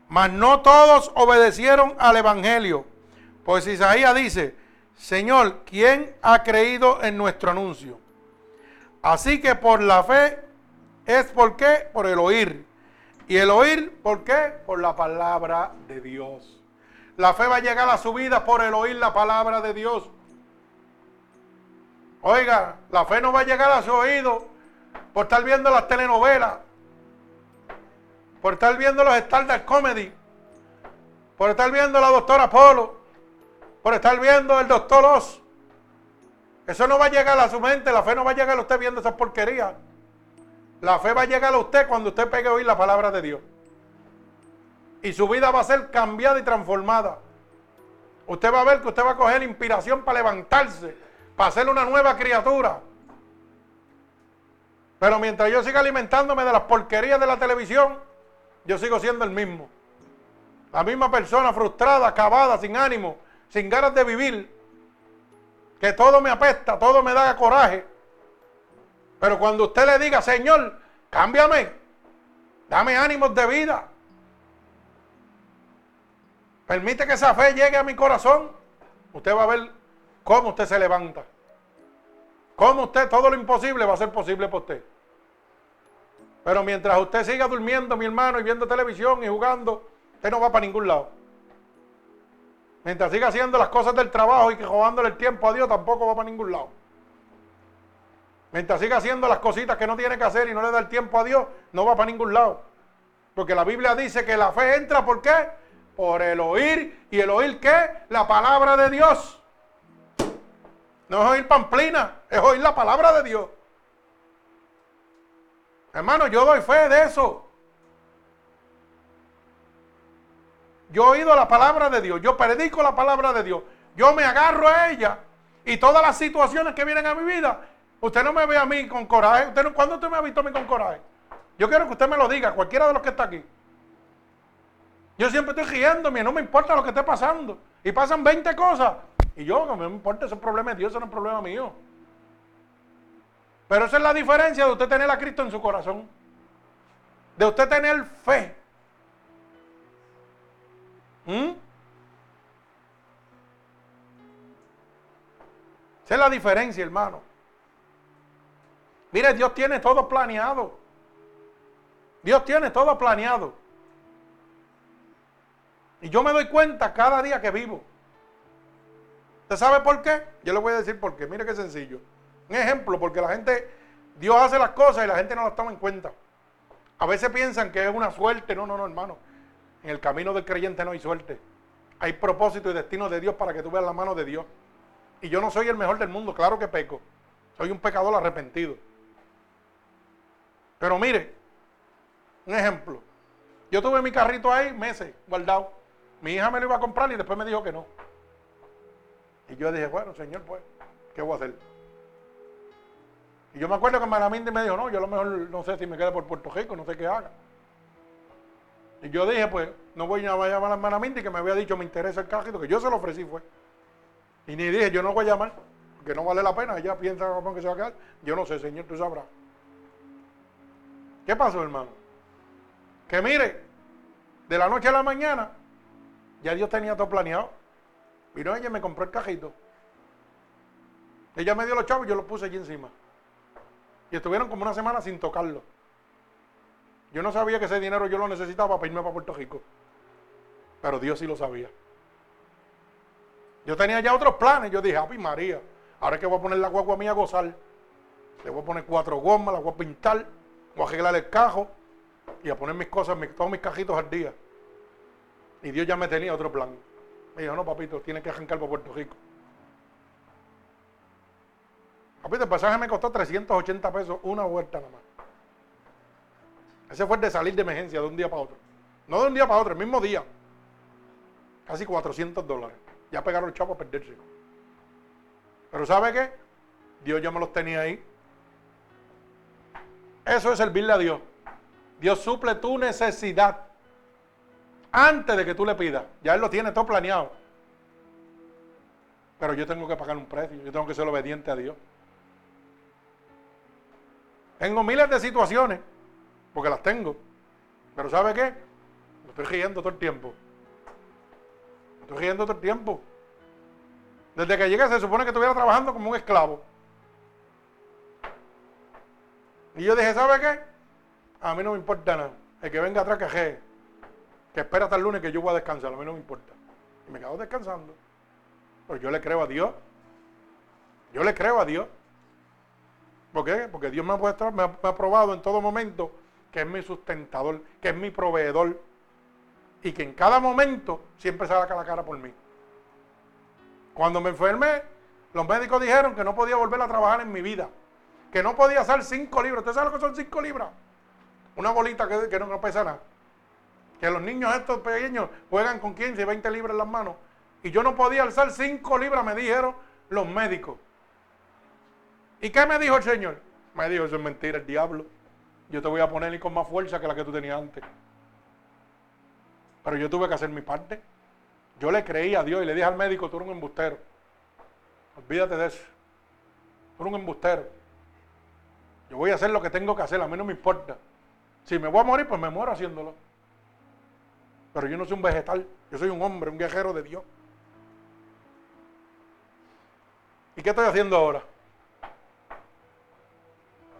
[SPEAKER 1] Mas no todos obedecieron al Evangelio. Pues Isaías dice, Señor, ¿quién ha creído en nuestro anuncio? Así que por la fe es por qué? Por el oír. Y el oír, ¿por qué? Por la palabra de Dios. La fe va a llegar a su vida por el oír la palabra de Dios. Oiga, la fe no va a llegar a su oído por estar viendo las telenovelas, por estar viendo los stand comedy, por estar viendo la doctora Polo, por estar viendo el doctor Oz. Eso no va a llegar a su mente, la fe no va a llegar a usted viendo esas porquerías. La fe va a llegar a usted cuando usted pegue a oír la palabra de Dios. Y su vida va a ser cambiada y transformada. Usted va a ver que usted va a coger inspiración para levantarse, para ser una nueva criatura. Pero mientras yo siga alimentándome de las porquerías de la televisión, yo sigo siendo el mismo. La misma persona frustrada, acabada, sin ánimo, sin ganas de vivir. Que todo me apesta, todo me da coraje. Pero cuando usted le diga, Señor, cámbiame, dame ánimos de vida. Permite que esa fe llegue a mi corazón. Usted va a ver cómo usted se levanta. Cómo usted, todo lo imposible va a ser posible por usted. Pero mientras usted siga durmiendo, mi hermano, y viendo televisión y jugando, usted no va para ningún lado. Mientras siga haciendo las cosas del trabajo y que robándole el tiempo a Dios, tampoco va para ningún lado. Mientras siga haciendo las cositas que no tiene que hacer y no le da el tiempo a Dios, no va para ningún lado. Porque la Biblia dice que la fe entra, ¿por qué? Por el oír. ¿Y el oír qué? La palabra de Dios. No es oír pamplina, es oír la palabra de Dios. Hermano, yo doy fe de eso. Yo he oído la palabra de Dios, yo predico la palabra de Dios, yo me agarro a ella y todas las situaciones que vienen a mi vida, usted no me ve a mí con coraje. ¿Cuándo usted me ha visto a mí con coraje? Yo quiero que usted me lo diga, cualquiera de los que está aquí. Yo siempre estoy riéndome, no me importa lo que esté pasando. Y pasan 20 cosas. Y yo, no me importa, ese es problema de Dios, ese no es problema mío. Pero esa es la diferencia de usted tener a Cristo en su corazón. De usted tener fe. ¿Mm? Esa es la diferencia, hermano. Mire, Dios tiene todo planeado. Dios tiene todo planeado. Y yo me doy cuenta cada día que vivo. ¿Usted sabe por qué? Yo le voy a decir por qué. Mire qué sencillo. Un ejemplo, porque la gente, Dios hace las cosas y la gente no las toma en cuenta. A veces piensan que es una suerte. No, no, no, hermano. En el camino del creyente no hay suerte. Hay propósito y destino de Dios para que tú veas la mano de Dios. Y yo no soy el mejor del mundo, claro que peco. Soy un pecador arrepentido. Pero mire, un ejemplo. Yo tuve mi carrito ahí meses guardado. Mi hija me lo iba a comprar y después me dijo que no. Y yo dije, bueno, señor, pues, ¿qué voy a hacer? Y yo me acuerdo que Manamindi me dijo, no, yo a lo mejor no sé si me quedo por Puerto Rico, no sé qué haga. Y yo dije, pues, no voy a llamar a Manamindi que me había dicho me interesa el carrito, que yo se lo ofrecí fue. Y ni dije, yo no voy a llamar, porque no vale la pena, ella piensa que se va a quedar. Yo no sé, señor, tú sabrás. ¿Qué pasó, hermano? Que mire, de la noche a la mañana, ya Dios tenía todo planeado. Vino ella y me compró el cajito. Ella me dio los chavos y yo los puse allí encima. Y estuvieron como una semana sin tocarlo. Yo no sabía que ese dinero yo lo necesitaba para irme para Puerto Rico. Pero Dios sí lo sabía. Yo tenía ya otros planes. Yo dije, ay María, ahora que voy a poner la guagua mía a gozar. Le voy a poner cuatro gomas, la voy a pintar, voy a arreglar el cajo y a poner mis cosas, todos mis cajitos al día. Y Dios ya me tenía otro plan. Me dijo, no, papito, tienes que arrancar para Puerto Rico. Papito, el pasaje me costó 380 pesos una vuelta nada más. Ese fue de salir de emergencia de un día para otro. No de un día para otro, el mismo día. Casi 400 dólares. Ya pegaron el chavo a perderse. Pero ¿sabe qué? Dios ya me los tenía ahí. Eso es servirle a Dios. Dios suple tu necesidad antes de que tú le pidas. Ya Él lo tiene todo planeado. Pero yo tengo que pagar un precio. Yo tengo que ser obediente a Dios. Tengo miles de situaciones, porque las tengo. Pero ¿sabe qué? Me estoy riendo todo el tiempo. Me estoy riendo todo el tiempo. Desde que llegué se supone que estuviera trabajando como un esclavo. Y yo dije, ¿sabe qué? A mí no me importa nada. El que venga atrás que que espera hasta el lunes que yo voy a descansar, a mí no me importa. Y me quedo descansando. Pero yo le creo a Dios. Yo le creo a Dios. ¿Por qué? Porque Dios me ha, puesto, me ha, probado en todo momento que es mi sustentador, que es mi proveedor. y que en cada momento siempre saca la cara por mí. Cuando me enfermé, los médicos dijeron que no podía volver a trabajar en mi vida, que no podía hacer cinco libras. ¿Usted sabe lo que son cinco libras? Una bolita que, que no, pesa nada. Que los niños estos pequeños juegan con 15 y 20 libras en las manos. Y yo no podía alzar cinco libras, me dijeron los médicos. ¿Y qué me dijo el Señor? Me dijo, eso es mentira, el diablo. Yo te voy a poner con más fuerza que la que tú tenías antes. Pero yo tuve que hacer mi parte. Yo le creí a Dios y le dije al médico, tú eres un embustero. Olvídate de eso. Tú eres un embustero. Yo voy a hacer lo que tengo que hacer, a mí no me importa. Si me voy a morir, pues me muero haciéndolo. Pero yo no soy un vegetal, yo soy un hombre, un guerrero de Dios. ¿Y qué estoy haciendo ahora?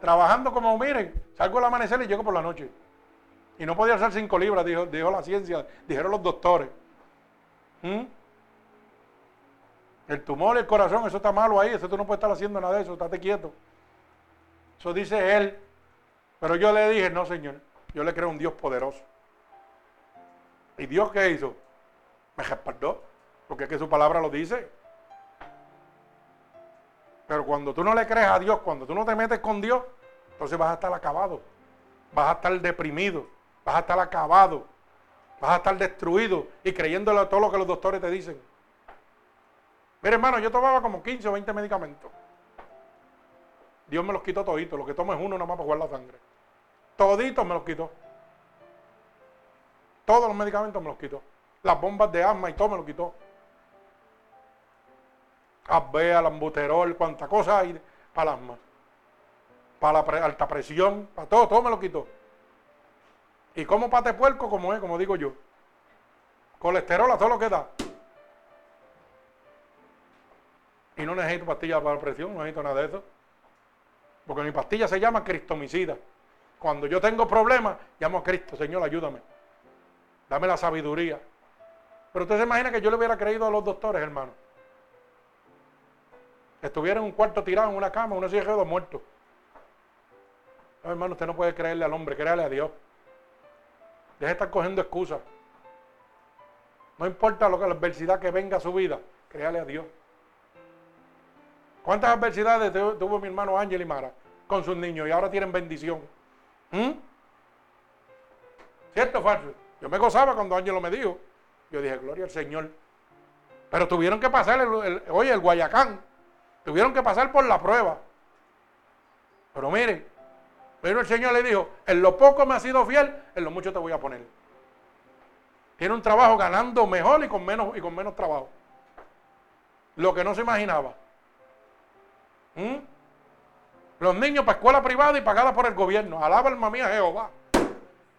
[SPEAKER 1] Trabajando como, miren, salgo al amanecer y llego por la noche. Y no podía hacer cinco libras, dijo, dijo la ciencia, dijeron los doctores. ¿Mm? El tumor, el corazón, eso está malo ahí, eso tú no puedes estar haciendo nada de eso, estate quieto. Eso dice él. Pero yo le dije, no señor, yo le creo a un Dios poderoso. ¿Y Dios qué hizo? Me respaldó, porque es que su palabra lo dice. Pero cuando tú no le crees a Dios, cuando tú no te metes con Dios, entonces vas a estar acabado, vas a estar deprimido, vas a estar acabado, vas a estar destruido y creyéndole a todo lo que los doctores te dicen. Mire hermano, yo tomaba como 15 o 20 medicamentos. Dios me los quitó toditos, lo que tomo es uno nada más para jugar la sangre. Toditos me los quitó. Todos los medicamentos me los quitó. Las bombas de asma y todo me los quitó. Abea, lambuterol, cuánta cosa hay para asma. Para la alta presión, para todo, todo me lo quitó. Y como pate puerco, como es, como digo yo. Colesterol a todo lo que da. Y no necesito pastillas para la presión, no necesito nada de eso. Porque mi pastilla se llama cristomicida. Cuando yo tengo problemas, llamo a Cristo, Señor, ayúdame. Dame la sabiduría. Pero usted se imagina que yo le hubiera creído a los doctores, hermano. Estuviera en un cuarto tirado en una cama, uno se quedó muerto. No, hermano, usted no puede creerle al hombre, créale a Dios. Deje de estar cogiendo excusas. No importa lo que la adversidad que venga a su vida, créale a Dios. ¿Cuántas adversidades tuvo mi hermano Ángel y Mara con sus niños y ahora tienen bendición? ¿Mm? ¿Cierto o falso? Yo me gozaba cuando Ángel me dijo. Yo dije, gloria al Señor. Pero tuvieron que pasar, el, oye, el Guayacán. Tuvieron que pasar por la prueba. Pero miren, pero el Señor le dijo, en lo poco me ha sido fiel, en lo mucho te voy a poner. Tiene un trabajo ganando mejor y con menos, y con menos trabajo. Lo que no se imaginaba. ¿Mm? Los niños para escuela privada y pagada por el gobierno. Alaba alma mía Jehová.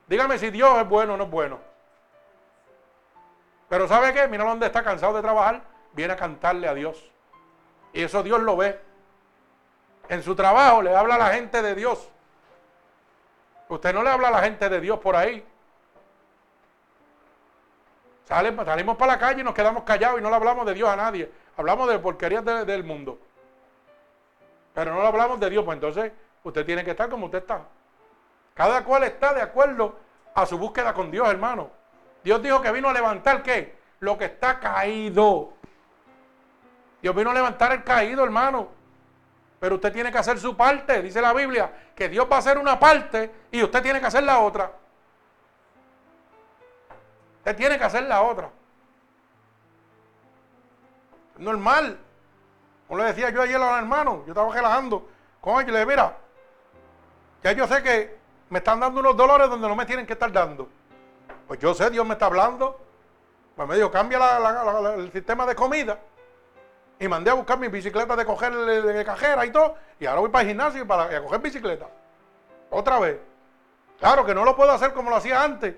[SPEAKER 1] Dígame si Dios es bueno o no es bueno. Pero ¿sabe qué? Mira dónde está cansado de trabajar. Viene a cantarle a Dios. Y eso Dios lo ve. En su trabajo le habla a la gente de Dios. Usted no le habla a la gente de Dios por ahí. salimos para la calle y nos quedamos callados y no le hablamos de Dios a nadie. Hablamos de porquerías del mundo. Pero no le hablamos de Dios, pues entonces usted tiene que estar como usted está. Cada cual está de acuerdo a su búsqueda con Dios, hermano. Dios dijo que vino a levantar qué? Lo que está caído. Dios vino a levantar el caído, hermano. Pero usted tiene que hacer su parte. Dice la Biblia que Dios va a hacer una parte y usted tiene que hacer la otra. Usted tiene que hacer la otra. Normal. Como le decía yo ayer a los hermanos, yo estaba relajando con ellos le dije, mira, ya yo sé que me están dando unos dolores donde no me tienen que estar dando. Pues yo sé, Dios me está hablando. Pues me dijo, cambia el sistema de comida. Y mandé a buscar mi bicicleta de coger de cajera y todo. Y ahora voy para el gimnasio para a coger bicicleta. Otra vez. Claro que no lo puedo hacer como lo hacía antes.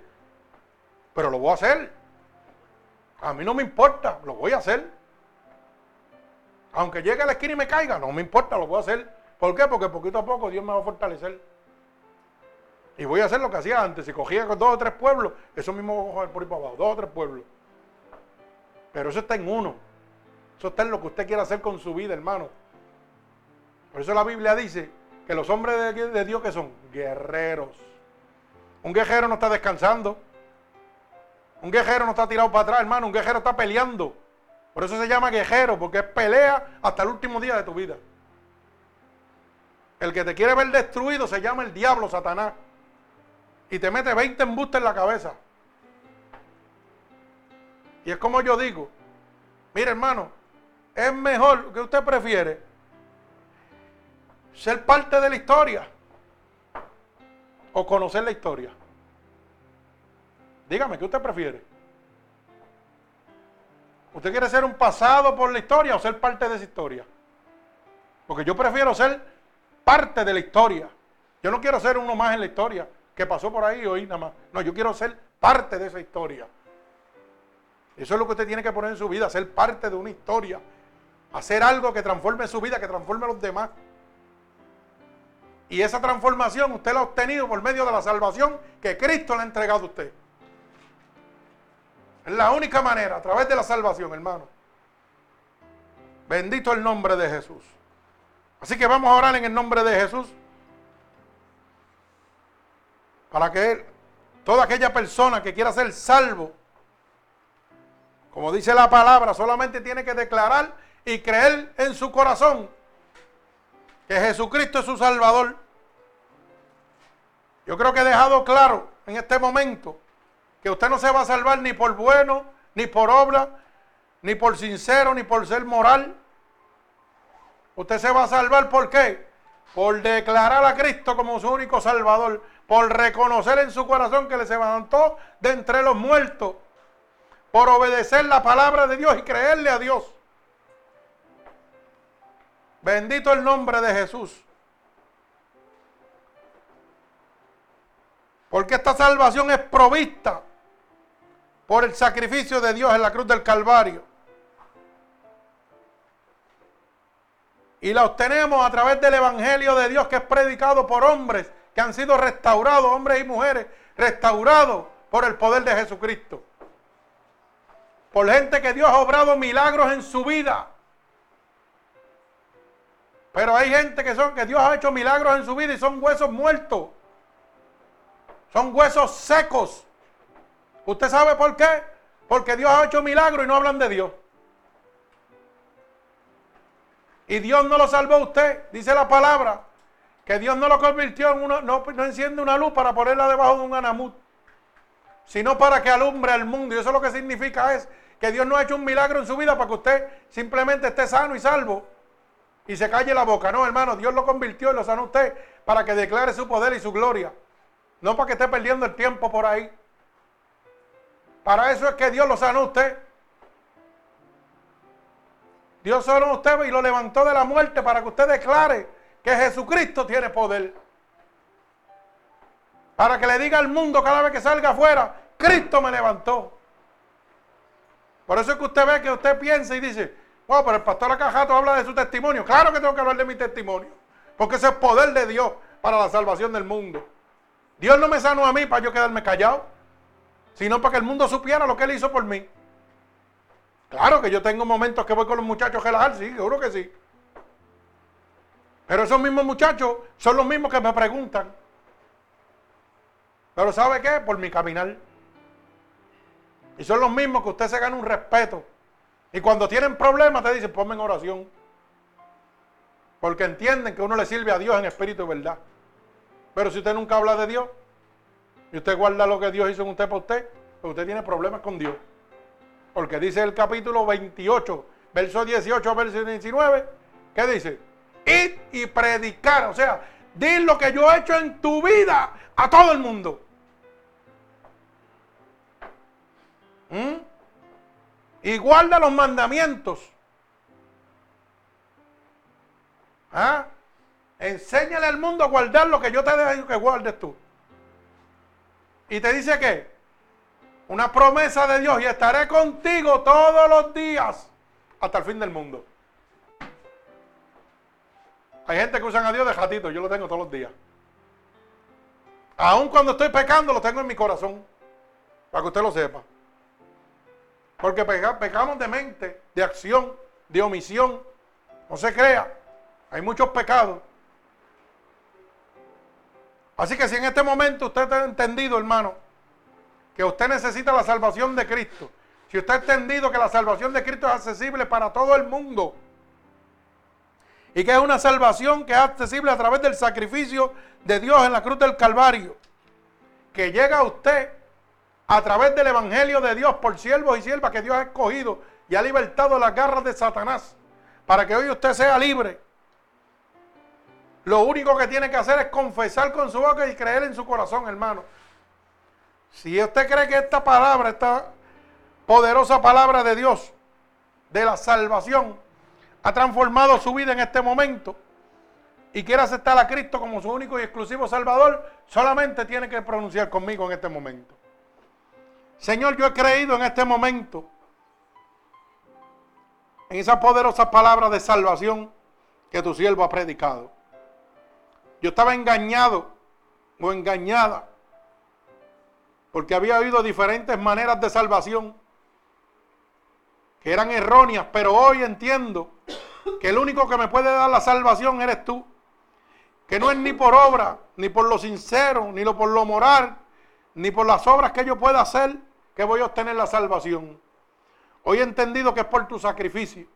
[SPEAKER 1] Pero lo voy a hacer. A mí no me importa, lo voy a hacer. Aunque llegue a la esquina y me caiga, no me importa, lo voy a hacer. ¿Por qué? Porque poquito a poco Dios me va a fortalecer. Y voy a hacer lo que hacía antes. Si cogía con dos o tres pueblos, eso mismo voy a coger por ahí para abajo, dos o tres pueblos. Pero eso está en uno. Eso está en lo que usted quiere hacer con su vida, hermano. Por eso la Biblia dice que los hombres de, Dios que son guerreros. Un guerrero no está descansando. Un guerrero no está tirado para atrás, hermano. Un guerrero está peleando. Por eso se llama guerrero, porque pelea hasta el último día de tu vida. El que te quiere ver destruido se llama el diablo, Satanás. Y te mete 20 embustes en la cabeza. Y es como yo digo, mire hermano, es mejor que usted prefiere ser parte de la historia o conocer la historia. Dígame, ¿qué usted prefiere? ¿Usted quiere ser un pasado por la historia o ser parte de esa historia? Porque yo prefiero ser parte de la historia. Yo no quiero ser uno más en la historia que pasó por ahí hoy nada más. No, yo quiero ser parte de esa historia. Eso es lo que usted tiene que poner en su vida, ser parte de una historia. Hacer algo que transforme su vida, que transforme a los demás. Y esa transformación usted la ha obtenido por medio de la salvación que Cristo le ha entregado a usted. Es la única manera, a través de la salvación, hermano. Bendito el nombre de Jesús. Así que vamos a orar en el nombre de Jesús. Para que toda aquella persona que quiera ser salvo, como dice la palabra, solamente tiene que declarar y creer en su corazón que Jesucristo es su Salvador. Yo creo que he dejado claro en este momento que usted no se va a salvar ni por bueno, ni por obra, ni por sincero, ni por ser moral. Usted se va a salvar por qué? Por declarar a Cristo como su único Salvador, por reconocer en su corazón que le se levantó de entre los muertos por obedecer la palabra de Dios y creerle a Dios. Bendito el nombre de Jesús. Porque esta salvación es provista por el sacrificio de Dios en la cruz del Calvario. Y la obtenemos a través del Evangelio de Dios que es predicado por hombres que han sido restaurados, hombres y mujeres, restaurados por el poder de Jesucristo por gente que Dios ha obrado milagros en su vida. Pero hay gente que son que Dios ha hecho milagros en su vida y son huesos muertos. Son huesos secos. ¿Usted sabe por qué? Porque Dios ha hecho milagros y no hablan de Dios. Y Dios no lo salvó a usted, dice la palabra, que Dios no lo convirtió en uno, no, no enciende una luz para ponerla debajo de un anamut, sino para que alumbre al mundo. Y eso lo que significa es que Dios no ha hecho un milagro en su vida para que usted simplemente esté sano y salvo y se calle la boca. No, hermano, Dios lo convirtió y lo sanó usted para que declare su poder y su gloria. No para que esté perdiendo el tiempo por ahí. Para eso es que Dios lo sanó usted. Dios sanó usted y lo levantó de la muerte para que usted declare que Jesucristo tiene poder. Para que le diga al mundo cada vez que salga afuera, Cristo me levantó. Por eso es que usted ve que usted piensa y dice, wow, pero el pastor Acajato habla de su testimonio. Claro que tengo que hablar de mi testimonio. Porque ese es poder de Dios para la salvación del mundo. Dios no me sanó a mí para yo quedarme callado, sino para que el mundo supiera lo que Él hizo por mí. Claro que yo tengo momentos que voy con los muchachos a relajar, sí, seguro que sí. Pero esos mismos muchachos son los mismos que me preguntan. Pero ¿sabe qué? Por mi caminar. Y son los mismos que usted se gana un respeto. Y cuando tienen problemas te dicen, ponme en oración. Porque entienden que uno le sirve a Dios en espíritu y verdad. Pero si usted nunca habla de Dios y usted guarda lo que Dios hizo en usted para usted, pues usted tiene problemas con Dios. Porque dice el capítulo 28, verso 18, verso 19, ¿qué dice? Ir y predicar. O sea, di lo que yo he hecho en tu vida a todo el mundo. ¿Mm? Y guarda los mandamientos. ¿Ah? Enséñale al mundo a guardar lo que yo te dejo que guardes tú. Y te dice que una promesa de Dios y estaré contigo todos los días hasta el fin del mundo. Hay gente que usan a Dios de jatito, yo lo tengo todos los días. Aun cuando estoy pecando, lo tengo en mi corazón. Para que usted lo sepa. Porque pecamos de mente, de acción, de omisión. No se crea. Hay muchos pecados. Así que si en este momento usted ha entendido, hermano, que usted necesita la salvación de Cristo, si usted ha entendido que la salvación de Cristo es accesible para todo el mundo, y que es una salvación que es accesible a través del sacrificio de Dios en la cruz del Calvario, que llega a usted a través del Evangelio de Dios por siervos y siervas que Dios ha escogido y ha libertado las garras de Satanás, para que hoy usted sea libre. Lo único que tiene que hacer es confesar con su boca y creer en su corazón, hermano. Si usted cree que esta palabra, esta poderosa palabra de Dios, de la salvación, ha transformado su vida en este momento y quiere aceptar a Cristo como su único y exclusivo Salvador, solamente tiene que pronunciar conmigo en este momento. Señor, yo he creído en este momento en esa poderosa palabra de salvación que tu siervo ha predicado. Yo estaba engañado o engañada porque había oído diferentes maneras de salvación que eran erróneas, pero hoy entiendo que el único que me puede dar la salvación eres tú. Que no es ni por obra, ni por lo sincero, ni por lo moral, ni por las obras que yo pueda hacer, que voy a obtener la salvación. Hoy he entendido que es por tu sacrificio.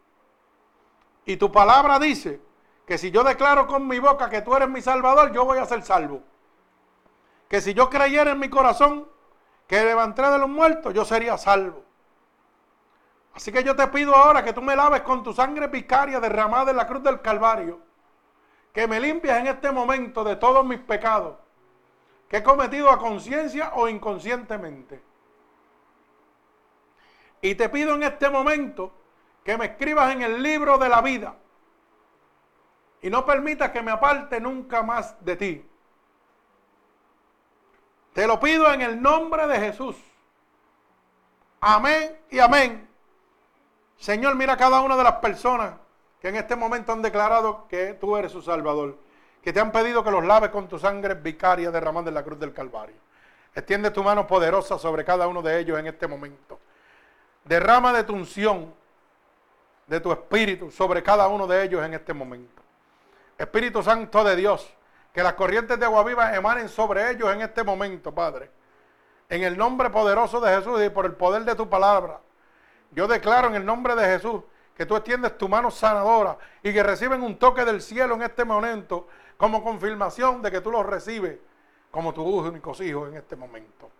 [SPEAKER 1] Y tu palabra dice que si yo declaro con mi boca que tú eres mi salvador, yo voy a ser salvo. Que si yo creyera en mi corazón que levanté de los muertos, yo sería salvo. Así que yo te pido ahora que tú me laves con tu sangre vicaria derramada en la cruz del Calvario. Que me limpies en este momento de todos mis pecados que he cometido a conciencia o inconscientemente. Y te pido en este momento que me escribas en el libro de la vida y no permitas que me aparte nunca más de ti. Te lo pido en el nombre de Jesús. Amén y amén. Señor, mira cada una de las personas que en este momento han declarado que tú eres su Salvador, que te han pedido que los laves con tu sangre vicaria derramada en la cruz del Calvario. Extiende tu mano poderosa sobre cada uno de ellos en este momento. Derrama de tu unción, de tu espíritu sobre cada uno de ellos en este momento. Espíritu Santo de Dios, que las corrientes de agua viva emanen sobre ellos en este momento, Padre. En el nombre poderoso de Jesús y por el poder de tu palabra. Yo declaro en el nombre de Jesús que tú extiendes tu mano sanadora y que reciben un toque del cielo en este momento como confirmación de que tú los recibes como tus únicos hijos en este momento.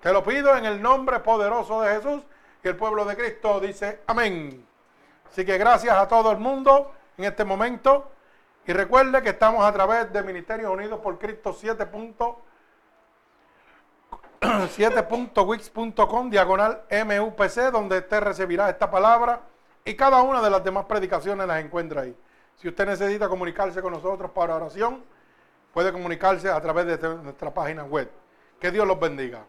[SPEAKER 1] Te lo pido en el nombre poderoso de Jesús y el pueblo de Cristo dice amén. Así que gracias a todo el mundo en este momento. Y recuerde que estamos a través de Ministerios Unidos por Cristo 7.wix.com (coughs) diagonal MUPC, donde usted recibirá esta palabra y cada una de las demás predicaciones las encuentra ahí. Si usted necesita comunicarse con nosotros para oración, puede comunicarse a través de nuestra página web. Que Dios los bendiga.